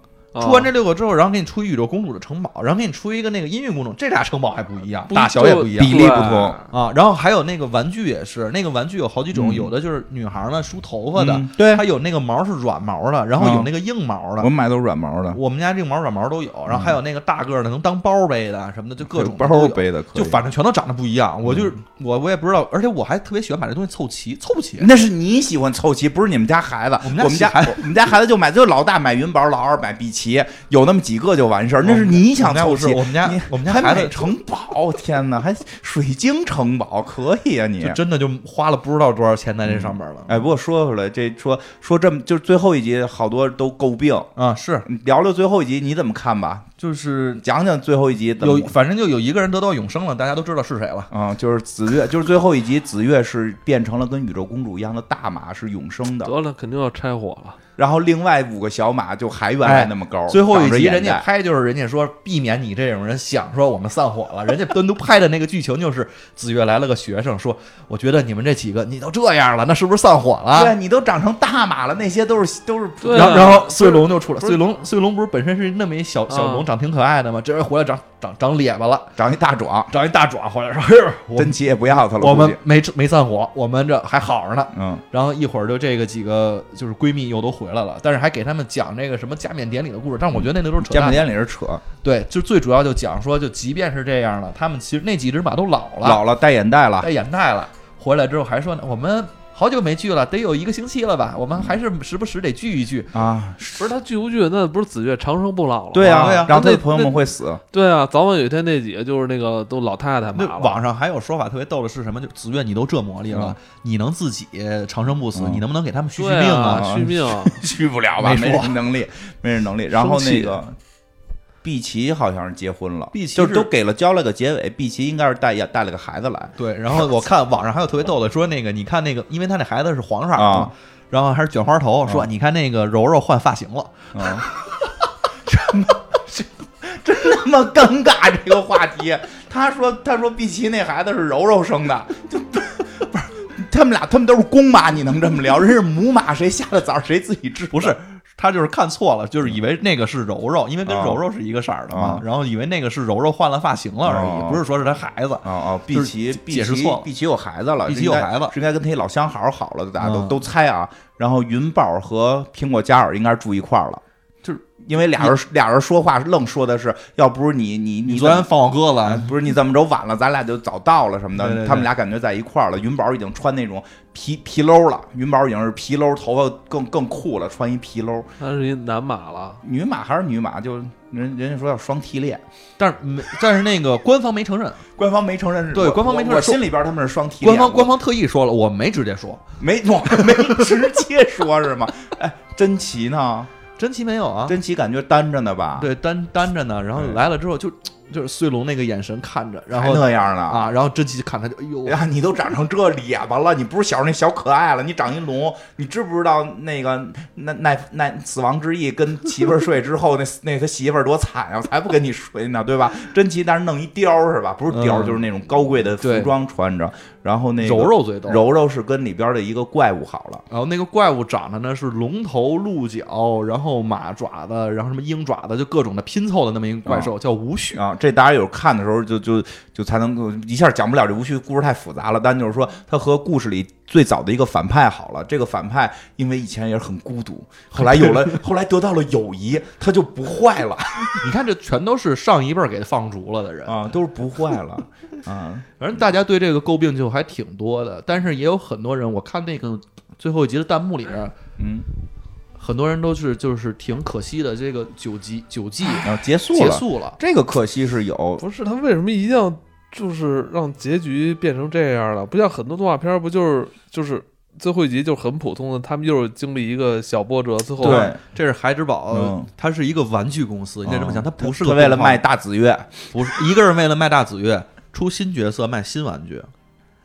出完这六个之后，然后给你出一宇宙公主的城堡，然后给你出一个那个音乐公主，这俩城堡还不一样，大小也不一样比例不同啊。然后还有那个玩具也是，那个玩具有好几种，嗯有的就是女孩呢梳头发的嗯，对它有那个毛是软毛的，然后有嗯那个硬毛的我。们买都是软毛的，我们家这个毛软毛都有，然后还有那个大个儿的能当包背的什么的，就各种包背的，就反正全都长得不一样。我就是我我也不知道，而且我还特别喜欢把这东西凑齐，凑不齐。那是你喜欢凑齐，不是你们家孩子。我们家我们家孩子我们家孩子就买，就老大买云宝，老二买碧琪，有那么几个就完事儿。那是你想凑齐，我们家我们家还买城堡，天哪，还水晶城堡，可以啊你就。真的就花了不知道多少钱在这上面了。哎，不过说回来，这说说这么，就是最后一集，好多都诟病。啊，是聊聊最后一集，你怎么看吧？就是讲讲最后一集有，反正就有一个人得到永生了，大家都知道是谁了。啊、就是紫月，就是最后一集，紫月是变成了跟宇宙公主一样的大马，是永生的。得了，肯定要拆伙了。然后另外五个小马就还原来那么高。最后一集人家拍就是人家说避免你这种人想说我们散伙了，人家单独拍的那个剧情就是紫月来了个学生说，我觉得你们这几个你都这样了，那是不是散伙了对？你都长成大马了，那些都是都是然后然后穗龙就出来，穗龙穗龙不是本身是那么一小小龙，啊长挺可爱的嘛？这回回来长长长咧巴了，长一大壮，长一大爪回来说，嘿，我真奇也不要他了。我们没没散伙，我们这还好着呢。嗯，然后一会儿就这个几个就是闺蜜又都回来了，但是还给他们讲这个什么加冕典礼的故事，但是我觉得那都是扯加冕淡。典礼是扯，对，就最主要就讲说，就即便是这样了，他们其实那几只马都老了，老了戴眼袋了戴，眼袋了，回来之后还说呢，我们好久没聚了，得有一个星期了吧？我们还是时不时得聚一聚。啊，不是他聚不聚，那不是子月长生不老了吗？对啊，对啊然后他的那朋友们会死，对啊，早晚有一天那几个就是那个都老太太嘛那。网上还有说法特别逗的是什么？就子月，你都这魔力了，嗯你能自己长生不死，嗯你能不能给他们续续命啊，续命。续不了吧？没人能力，没人能力。然后那个碧琪好像是结婚了，碧琪就是都给了交了个结尾，碧琪应该是带带了个孩子来，对，然后我看网上还有特别逗的，说那个你看那个，因为他那孩子是黄色的啊嘛，然后还是卷花头，说啊你看那个柔柔换发型了，嗯，真的真他妈尴尬这个话题。他说他说碧琪那孩子是柔柔生的，就 不是他们俩他们都是公马，你能这么聊？人是母马，谁下的崽儿谁自己治。不是。他就是看错了，就是以为那个是柔柔，因为跟啊柔柔是一个色儿的嘛啊，然后以为那个是柔柔换了发型了而啊已，不是说是他孩子。碧琪，碧琪解释错了。碧琪有孩子了，碧琪有孩子。是应该跟他一老相好好了，大家都嗯。都猜啊。然后云宝和苹果嘉尔应该是住一块儿了，就是因为俩人俩人说话愣说的是，要不是你你你昨天放我鸽啊子，不是你怎么着晚了，咱俩就早到了什么的。对对对他们俩感觉在一块儿了。云宝已经穿那种皮皮褛了，云宝已经是皮褛，头发更更酷了，穿一皮褛。他是一男马了，女马还是女马，就人人家说要双替恋，但是没，但是那个官方没承认，官方没承认是。对官方没承认我我心里边他们是双替恋。官方官方特意说了，我没直接说，没 我没直接说是吗？哎，真奇呢？真奇没有啊，真奇感觉单着呢吧？，对单单着呢，然后来了之后就就是穗龙那个眼神看着，然后那样呢？啊，然后真奇就看他就哎呦哎，呀，你都长成这脸巴了，你不是小时候那小可爱了，你长一龙，你知不知道那个那那那死亡之翼跟媳妇儿睡之后，那那他媳妇儿多惨啊，才不跟你睡呢，对吧？真奇，但是弄一貂儿是吧？不是貂就是那种高贵的服装穿着，然后那个柔柔最逗，柔柔是跟里边的一个怪物好了，然后那个怪物长得呢是龙头鹿角，然后马爪子，然后什么鹰爪子，就各种的拼凑的那么一个怪兽，叫无序。啊，这大家有看的时候就就就才能够一下讲不了这无序故事太复杂了，但就是说他和故事里最早的一个反派好了，这个反派因为以前也是很孤独，后来有了 后来得到了友谊，他就不坏了。你看，这全都是上一辈儿给他放逐了的人。啊，都是不坏了啊，反正大家对这个诟病就还挺多的，但是也有很多人，我看那个最后一集的弹幕里边，嗯，很多人都是就是挺可惜的，这个九集九季然后结束了，结束了。这个可惜是有，不是他为什么一定要就是让结局变成这样了？不像很多动画片儿，不就是就是最后一集就很普通的，他们就是经历一个小波折，最后对，这是孩之宝，嗯。它是一个玩具公司，你得这么想，它不是个他为了卖，大紫月，不是一个人为了卖大紫月，出新角色卖新玩具。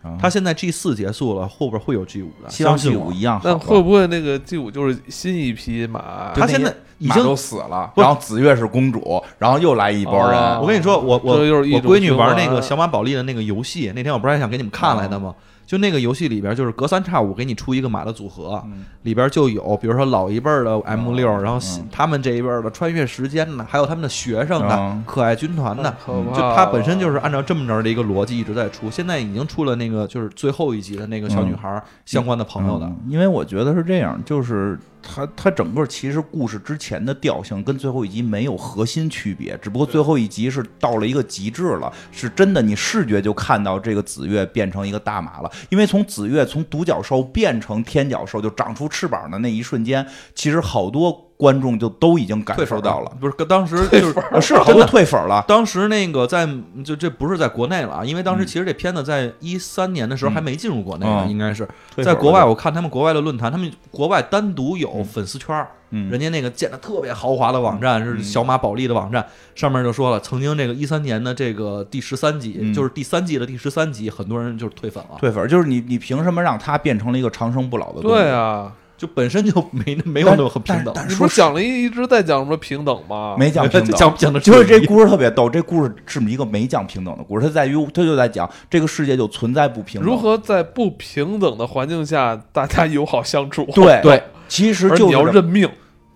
啊它现在 G 四结束了，后边会有 G 五的，希望相 G 信我。五一样好那。会不会那个 G 五就是新一批马？他现在已经都死了，然后紫月是公主，然后又来一波人，哦我跟你说，我我我闺女玩那个小马宝莉的那个游戏，那天我不是还想给你们看来的吗？就那个游戏里边，就是隔三差五给你出一个马的组合，嗯。里边就有比如说老一辈儿的 M 六、嗯然后嗯。他们这一辈儿的穿越时间的，还有他们的学生的、嗯可爱军团的。就它本身就是按照这么着的一个逻辑一直在出，现在已经出了那个就是最后一集的那个小女孩儿相关的朋友的，嗯因为我觉得是这样，就是它它整个其实故事之前的调性跟最后一集没有核心区别，只不过最后一集是到了一个极致了，是真的你视觉就看到这个紫月变成一个大马了，因为从紫月从独角兽变成天角兽就长出翅膀的那一瞬间，其实好多观众就都已经感受到了，不是当时就是呃是好多退粉了。当时那个在就这不是在国内了啊，因为当时嗯。其实这片子在一三年的时候嗯。还没进入国内嗯。呢，应该是。在国外。我看他们国外的论坛，他们国外单独有粉丝圈人家那个建的特别豪华的网站是嗯。小马宝莉的网站，上面就说了，曾经这个一三年的这个第十三集，嗯。就是第三季的第十三集，很多人就是退粉了，退粉就是你你凭什么让它变成了一个长生不老的？对啊，就本身就没没有那么很平等。你但是讲了一一直在讲什么平等吗？没讲平等，讲讲的就是这故事特别逗。这故事是一个没讲平等的故事，它在于它就在讲这个世界就存在不平等。如何在不平等的环境下大家友好相处？对对，其实就你要认命，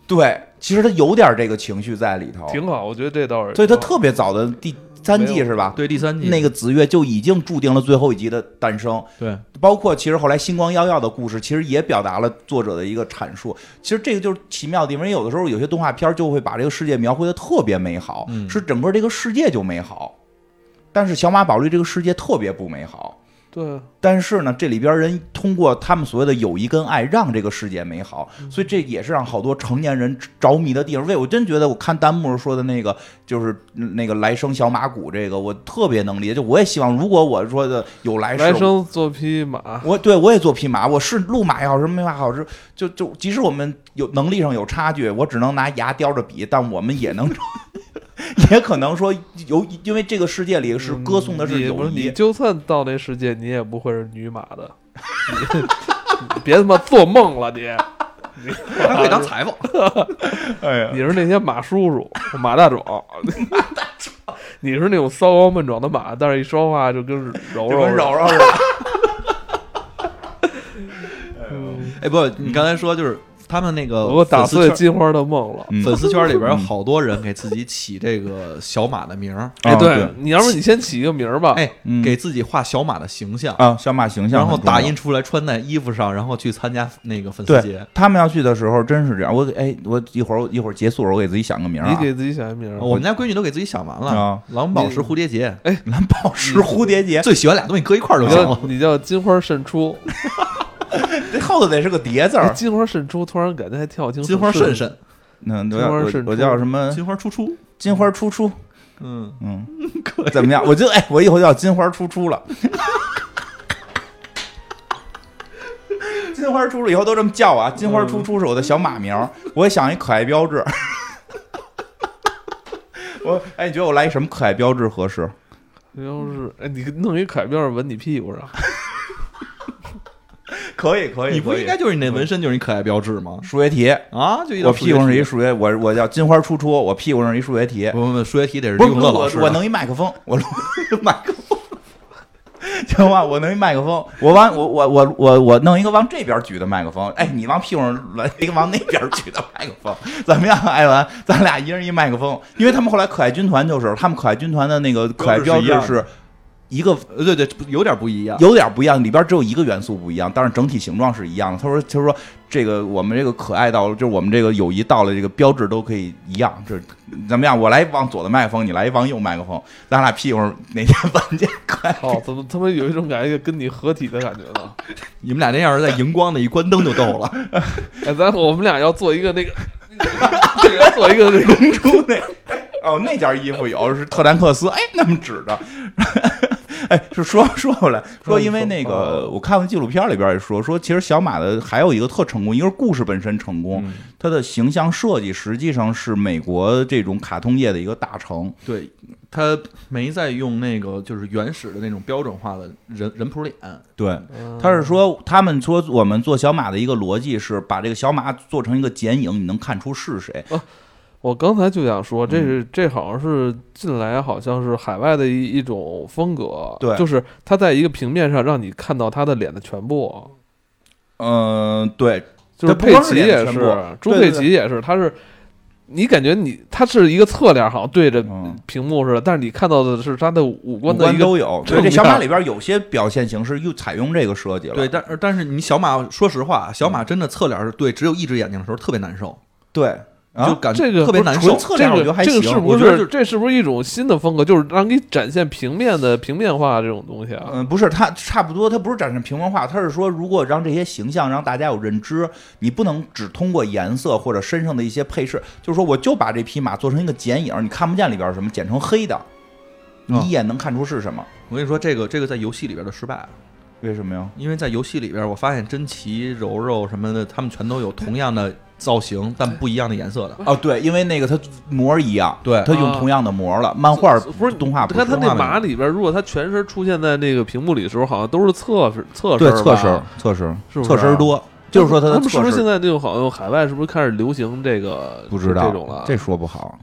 对，其实他有点这个情绪在里头，挺好。我觉得这倒是，所以他特别早的第三季是吧？对第三季那个紫月就已经注定了最后一集的诞生，对包括其实后来星光耀耀的故事，其实也表达了作者的一个阐述。其实这个就是奇妙的地方，因为有的时候有些动画片就会把这个世界描绘的特别美好，嗯是整个这个世界就美好，但是小马宝莉这个世界特别不美好。对，但是呢，这里边人通过他们所谓的友谊跟爱，让这个世界美好，所以这也是让好多成年人着迷的地方。为我真觉得，我看弹幕说的那个，就是那个来生小马谷，这个我特别能理解。就我也希望，如果我说的有来生，来生做匹马，我对我也做匹马，我是路马也好，什么马也好，是就就即使我们有能力上有差距，我只能拿牙叼着比，但我们也能，也可能说有，因为这个世界里是歌颂的是友你不是你。就算到那世界，你也不会是女马的。你 你别他妈做梦了，你还可以当裁缝。哎呀，你是那些马叔叔、马大壮，你是那种骚高闷壮的马，但是一说话就跟柔柔柔柔似的。嗯哎，不，你刚才说就是他们那个我打粉丝圈碎金花的梦了。嗯粉丝圈里边有好多人给自己起这个小马的名儿，哎，啊对你要不你先起一个名儿吧？哎，嗯给自己画小马的形象，啊，小马形象然后打印出来穿在衣服上，然后去参加那个粉丝节。他们要去的时候真是这样。我哎，我一会儿一会儿结束了，我给自己想个名儿啊。你给自己想个名儿。我们家闺女都给自己想完了啊，蓝宝石蝴蝶结，哎蓝宝石蝴蝶结，最喜欢俩东西搁一块儿就行了。你叫金花渗出，这后头得是个叠字儿。哎金花渗出，突然感觉还挺好听。金花顺渗渗，那我金叫我花渗我叫什么？金花出出，金花出出。嗯，嗯，怎么样？我就哎，我以后叫金花出出了。金花出出以后都这么叫啊！金花出出是我的小马名儿，我也想一可爱标志。我哎，你觉得我来一什么可爱标志合适？要是哎，你弄一凯标志纹你屁股上，可以，可以，你不应该就是你那纹身就是你可爱标志吗？数学题？啊，就一我屁股上是一数数学，我我叫金花出出，我屁股上一数学题不不不，数学题得是永乐老师。我我弄一麦克风，我录 麦克风，行吧？我弄一麦克风，我往我我我我我弄一个往这边举的麦克风，哎，你往屁股上来一个往那边举的麦克风，怎么样？艾文，咱俩一人一麦克风，因为他们后来可爱军团就是他们可爱军团的那个可爱标志是一个呃对对，有点不一样。有点不一样，里边只有一个元素不一样，但是整体形状是一样的。他说，他说这个我们这个可爱到了，就是我们这个友谊到了，这个标志都可以一样。这怎么样？我来往左的麦克风，你来往右麦克风，咱俩屁股上哪天闻见可爱？哦，怎么他妈有一种感觉跟你合体的感觉呢？你们俩那要是在荧光的，一关灯就逗了。哎，咱我们俩要做一个那个，这个要做一个那个公主那哦，那件衣服有是特兰克斯，哎，那么指的。哎，是说 说回来，说因为那个我看了纪录片里边也说，说其实小马的还有一个特成功，一个是故事本身成功，它的形象设计实际上是美国这种卡通业的一个大成。对他没在用那个就是原始的那种标准化的人人谱脸，对，嗯他是说他们说我们做小马的一个逻辑是把这个小马做成一个剪影，你能看出是谁。我刚才就想说，这嗯是这好像是近来好像是海外的一一种风格，对就是他在一个平面上让你看到他的脸的全部，嗯、对，就是佩奇也是朱对对佩奇也是，他是你感觉你他是一个侧脸，好像对着嗯。屏幕似的，但是你看到的是他的五五官的一个官都有，对，正这小马面里边有些表现形式又采用这个设计了。对，但但是你小马，说实话，小马真的侧脸是对只有一只眼睛的时候特别难受，对，啊就感这个特别难受这脸我觉得还个这个是不我觉得就这是不是一种新的风格？就是让你展现平面的平面化这种东西啊？嗯，不是，它差不多，它不是展现平面化，它是说，如果让这些形象让大家有认知，你不能只通过颜色或者身上的一些配饰，就是说，我就把这匹马做成一个剪影，你看不见里边是什么，剪成黑的，你一眼能看出是什么。我跟你说，这个这个在游戏里边的失败了，为什么呀？因为在游戏里边，我发现珍奇、柔柔什么的，他们全都有同样的造型，但不一样的颜色的。哦，对，因为那个它膜一样，对它用啊同样的膜了。漫画不是动画不是他他那马里边，如果它全身出现在那个屏幕里的时候，好像都是侧身侧对身吧侧身，侧身，是不是侧身多，就是说它的他们是不是侧身现在那种好像海外是不是开始流行这个不知道这种了？这说不好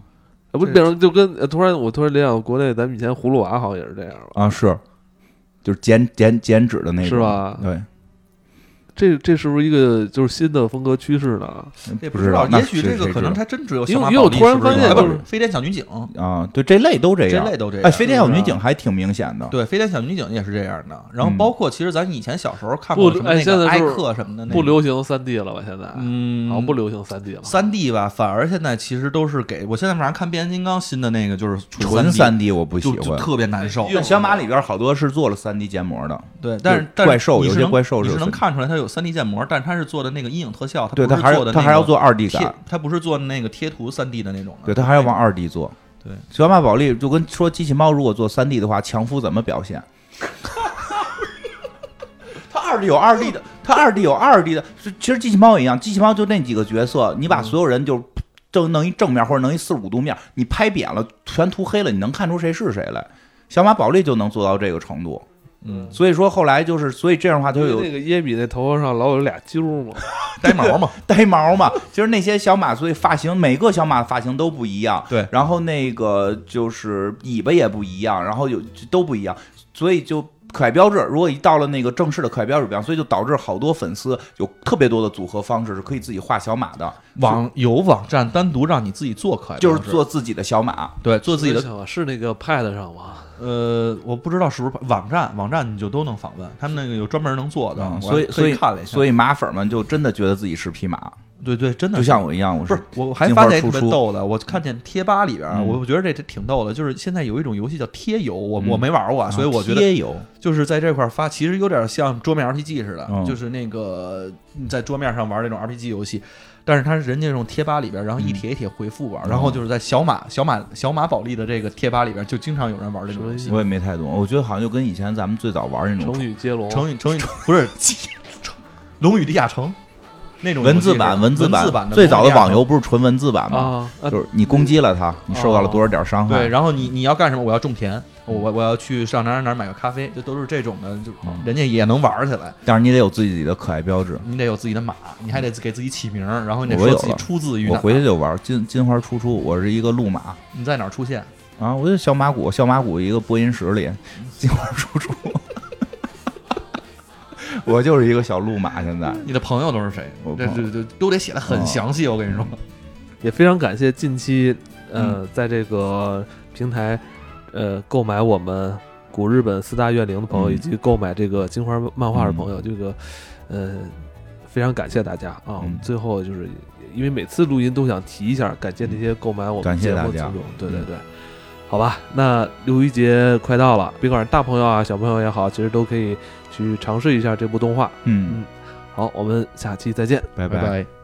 呃不变成就跟呃突然我突然联想到国内咱们以前葫芦娃好像也是这样吧？啊，是，就是剪剪剪纸的那个，是吧？对，这这是不是一个就是新的风格趋势呢？这不知道，也许这个可能还真只有因为小马因为我突然发现就是哎不是飞天小女警，啊，对，这类都这样，这类都这样哎，飞天小女警还挺明显的，对，飞天小女警也是这样的。然后嗯包括其实咱以前小时候看不过什么哎那个艾克什么的那个，不流行三 D 了吧？现在嗯，好像不流行三 D 了。三 D 吧，反而现在其实都是给我现在晚上看变形金刚新的那个就是纯三三 D 我不喜欢。特别难受。但小马里边好多是做了三 D 建模的，对，但是但是怪兽有些怪兽是能看出来它有三 D 建模，但是它是做的那个阴影特效，它对，不它还是做的那个它还要做二 D 贴感，，它不是做那个贴图三 D 的那种的，对，它还要往二 D 做。对，小马宝莉就跟说机器猫如果做三 D 的话，强夫怎么表现？它二 D 有二 D 的，它二 D 有二 D 的，是其实机器猫也一样，机器猫就那几个角色，你把所有人就正弄一正面或者弄一四十五度面，你拍扁了，全涂黑了，你能看出谁是谁来。小马宝莉就能做到这个程度，嗯，所以说后来就是，所以这样的话就有那个耶比那头发上老有俩揪嘛，呆毛嘛，呆毛嘛。其实那些小马，所以发型每个小马的发型都不一样，对。然后那个就是尾巴也不一样，然后有都不一样，所以就可爱标志，如果一到了那个正式的可爱标志表，所以就导致好多粉丝有特别多的组合方式是可以自己画小马的，网有网站单独让你自己做可爱标志，就是做自己的小马。对做自己的。小马是那个 Pad 上吗？呃，我不知道是不是网站，网站你就都能访问，他们那个有专门能做的，嗯，所以所以看了一下，所以马粉们就真的觉得自己是匹马，对对，真的就像我一样，我不是，我还发现特别逗的，我看见贴吧里边儿，嗯我觉得这这挺逗的，就是现在有一种游戏叫贴游，我嗯。我没玩过啊，所以我觉得贴油，就是在这块儿发，其实有点像桌面 RPG 似的，嗯。就是那个你在桌面上玩那种 RPG 游戏，但是它是人家这种贴吧里边，然后一帖一帖回复玩，嗯然后就是在小马小马小马宝莉的这个贴吧里边，就经常有人玩这种游戏。我也没太懂，我觉得好像就跟以前咱们最早玩那种成语接龙，成语成语不是 龙与地下城那种文字版，文字版版的最早的网游不是纯文字版吗？就是你攻击了他，你受到了多少点伤害？对，然后你你要干什么？我要种田，我我我要去上哪哪哪儿买个咖啡，这都是这种的，就嗯人家也能玩起来。但是你得有自己的可爱标志。你得有自己的马，你还得给自己起名儿，然后你得说自己出自于哪。我回去就玩金金花出出，我是一个路马你在哪儿出现？啊，我就小马谷，小马谷一个播音室里，金花出出，我就是一个小路马，现在 你的朋友都是谁我？这这这都得写的很哦详细，我跟你说。也非常感谢近期呃嗯在这个平台呃购买我们古日本四大怨灵的朋友，嗯以及购买这个金花漫画的朋友，这个呃非常感谢大家啊！我们嗯最后就是因为每次录音都想提一下，感谢那些购买我们节目的听众，对对嗯对。好吧，那六一节快到了，别管是大朋友啊、小朋友也好，其实都可以去尝试一下这部动画。嗯，好，我们下期再见。拜拜拜。